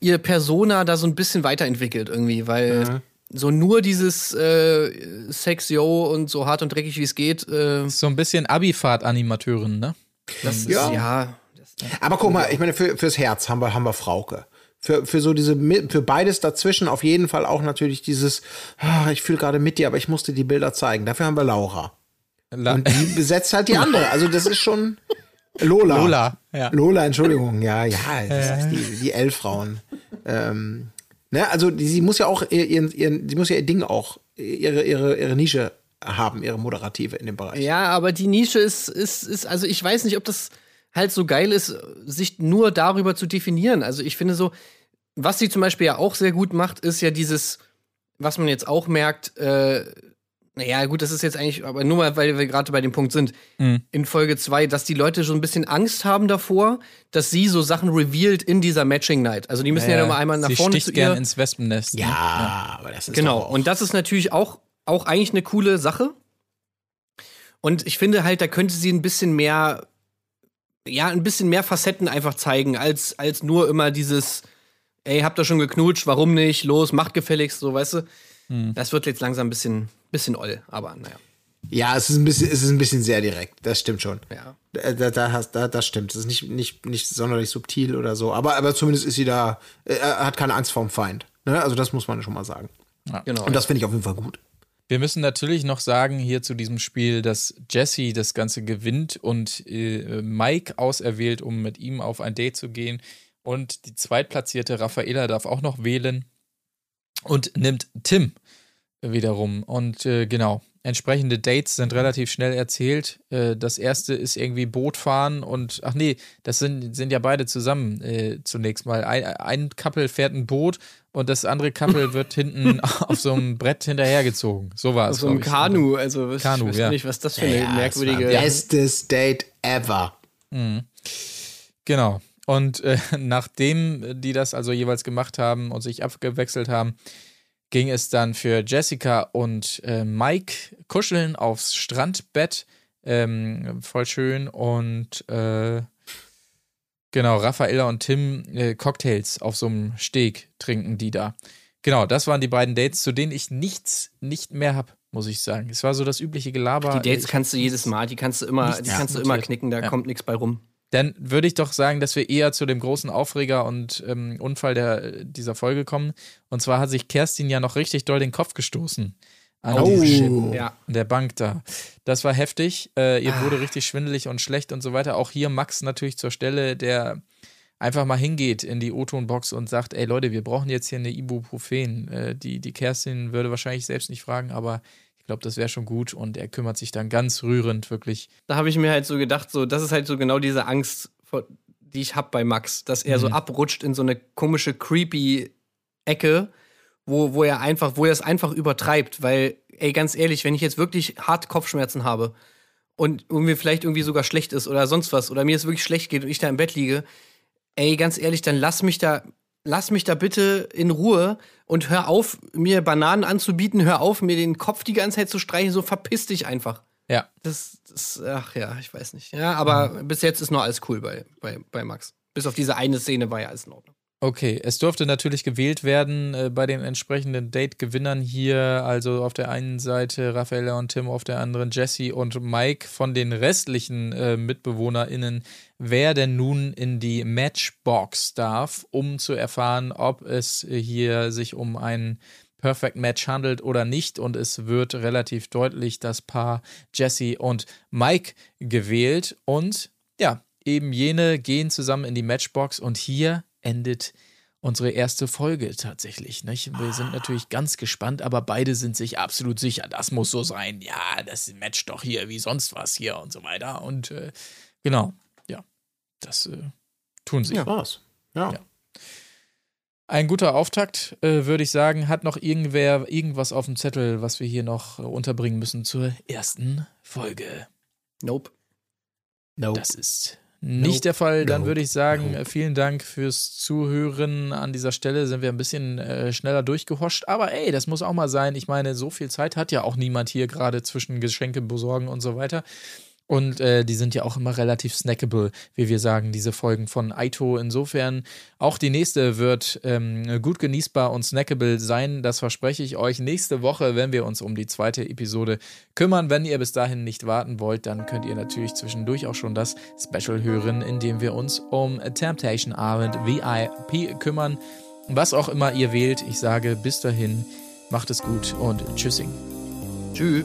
ihr Persona da so ein bisschen weiterentwickelt irgendwie, weil so nur dieses äh, Sex, yo und so hart und dreckig wie es geht, äh, So ein bisschen Abifahrt-Animateurin, ne? das ist Ja. ja. Aber guck mal, ich meine, für, fürs Herz haben wir, haben wir Frauke. Für, für so diese, für beides dazwischen auf jeden Fall auch natürlich dieses, ah, ich fühle gerade mit dir, aber ich musste die Bilder zeigen. Dafür haben wir Laura. La Und die besetzt halt die andere. Also das ist schon Lola. Lola, ja. Lola, Entschuldigung, ja, ja, das ist die, die Elffrauen. Ähm, ne, also die, sie muss ja auch ihr, ihren, ihren, sie muss ja ihr Ding auch, ihre, ihre, ihre Nische haben, ihre Moderative in dem Bereich. Ja, aber die Nische ist, ist, ist, also ich weiß nicht, ob das halt so geil ist, sich nur darüber zu definieren. Also ich finde so, was sie zum Beispiel ja auch sehr gut macht, ist ja dieses, was man jetzt auch merkt, äh, naja, gut, das ist jetzt eigentlich, aber nur mal, weil wir gerade bei dem Punkt sind, in Folge 2, dass die Leute so ein bisschen Angst haben davor, dass sie so Sachen revealed in dieser Matching Night. Also die müssen ja, Äh, noch mal einmal nach sie vorne sticht zu gern ihr. ins Wespennest. ne? Ja, aber das ist Genau, und das ist natürlich auch, auch eigentlich eine coole Sache. Und ich finde halt, da könnte sie ein bisschen mehr, ja, ein bisschen mehr Facetten einfach zeigen, als, als nur immer dieses, ey, habt ihr schon geknutscht, warum nicht? Los, macht gefälligst, so, weißt du? Hm. Das wird jetzt langsam ein bisschen, bisschen oll, aber naja. Ja, es ist ein bisschen, es ist ein bisschen sehr direkt. Das stimmt schon. Ja. Da, da, da, hast- da, das stimmt. Das ist nicht, nicht, nicht sonderlich subtil oder so. Aber, aber zumindest ist sie da, äh, hat keine Angst vorm Feind. Ne? Also das muss man schon mal sagen. Genau. Und das finde ich auf jeden Fall gut. Wir müssen natürlich noch sagen hier zu diesem Spiel, dass Jesse das Ganze gewinnt und äh, Mike auserwählt, um mit ihm auf ein Date zu gehen. Und die zweitplatzierte Raffaela darf auch noch wählen und nimmt Tim wiederum. Und äh, genau, entsprechende Dates sind relativ schnell erzählt. Äh, das erste ist irgendwie Bootfahren und, ach nee, das sind, sind ja beide zusammen äh, zunächst mal. Ein, ein Couple fährt ein Boot und das andere Couple (laughs) wird hinten auf so einem Brett hinterhergezogen. So war es. so ein glaub ich. Kanu, also was, Kanu, ich weiß ja. nicht, was das für eine Ja, merkwürdige. bestes Date ever. Genau. Und äh, (laughs) nachdem die das also jeweils gemacht haben und sich abgewechselt haben, ging es dann für Jessica und äh, Mike kuscheln aufs Strandbett. Ähm, voll schön. Und äh, genau, Raffaella und Tim äh, Cocktails auf so einem Steg trinken die da. Genau, das waren die beiden Dates, zu denen ich nichts nicht mehr habe, muss ich sagen. Es war so das übliche Gelaber. Die Dates Ich- kannst du jedes Mal, die kannst du immer, die kannst du notiert. immer knicken, da Ja. kommt nichts bei rum. Dann würde ich doch sagen, dass wir eher zu dem großen Aufreger und ähm, Unfall der, dieser Folge kommen. Und zwar hat sich Kerstin ja noch richtig doll den Kopf gestoßen. An, Oh. diesem- Ja. an der Bank da. Das war heftig. Äh, ihr wurde richtig schwindelig und schlecht und so weiter. Auch hier Max natürlich zur Stelle, der einfach mal hingeht in die O-Ton-Box und sagt, ey Leute, wir brauchen jetzt hier eine Ibuprofen. Äh, die, die Kerstin würde wahrscheinlich selbst nicht fragen, aber glaube, das wäre schon gut. Und er kümmert sich dann ganz rührend wirklich da habe ich mir halt so gedacht, so, das ist halt so genau diese Angst, vor, die ich habe bei Max, dass er so abrutscht in so eine komische, creepy Ecke, wo, wo er einfach, wo er es einfach übertreibt, weil, ey, ganz ehrlich, wenn ich jetzt wirklich hart Kopfschmerzen habe und irgendwie vielleicht irgendwie sogar schlecht ist oder sonst was oder mir es wirklich schlecht geht und ich da im Bett liege, ey, ganz ehrlich, dann lass mich da, lass mich da bitte in Ruhe und hör auf, mir Bananen anzubieten, hör auf, mir den Kopf die ganze Zeit zu streichen, so verpiss dich einfach. Ja, Das, das, ach ja, ich weiß nicht. Ja, aber bis jetzt ist noch alles cool bei, bei, bei Max. Bis auf diese eine Szene war ja alles in Ordnung. Okay, es durfte natürlich gewählt werden äh, bei den entsprechenden Date-Gewinnern hier. Also auf der einen Seite Raffaella und Tim, auf der anderen Jesse und Mike von den restlichen äh, MitbewohnerInnen, wer denn nun in die Matchbox darf, um zu erfahren, ob es hier sich um ein Perfect Match handelt oder nicht. Und es wird relativ deutlich das Paar Jesse und Mike gewählt. Und ja, eben jene gehen zusammen in die Matchbox und hier endet unsere erste Folge tatsächlich. Nicht? Wir sind natürlich ganz gespannt, aber beide sind sich absolut sicher, das muss so sein. Ja, das matcht doch hier wie sonst was hier und so weiter. Und äh, genau, ja, das äh, tun sie. War's. Ja. Ja. Ein guter Auftakt, äh, würde ich sagen. Hat noch irgendwer irgendwas auf dem Zettel, was wir hier noch unterbringen müssen zur ersten Folge? Nope. Nope. Das ist Nicht Nope. der Fall. Dann Nope. würde ich sagen, Nope. äh, vielen Dank fürs Zuhören. An dieser Stelle sind wir ein bisschen äh, schneller durchgehoscht. Aber ey, das muss auch mal sein. Ich meine, so viel Zeit hat ja auch niemand hier gerade zwischen Geschenke besorgen und so weiter. Und äh, die sind ja auch immer relativ snackable, wie wir sagen, diese Folgen von Aito. Insofern, auch die nächste wird ähm, gut genießbar und snackable sein. Das verspreche ich euch nächste Woche, wenn wir uns um die zweite Episode kümmern. Wenn ihr bis dahin nicht warten wollt, dann könnt ihr natürlich zwischendurch auch schon das Special hören, in dem wir uns um Temptation Island VIP kümmern. Was auch immer ihr wählt, ich sage bis dahin, macht es gut und tschüssing. Tschüss.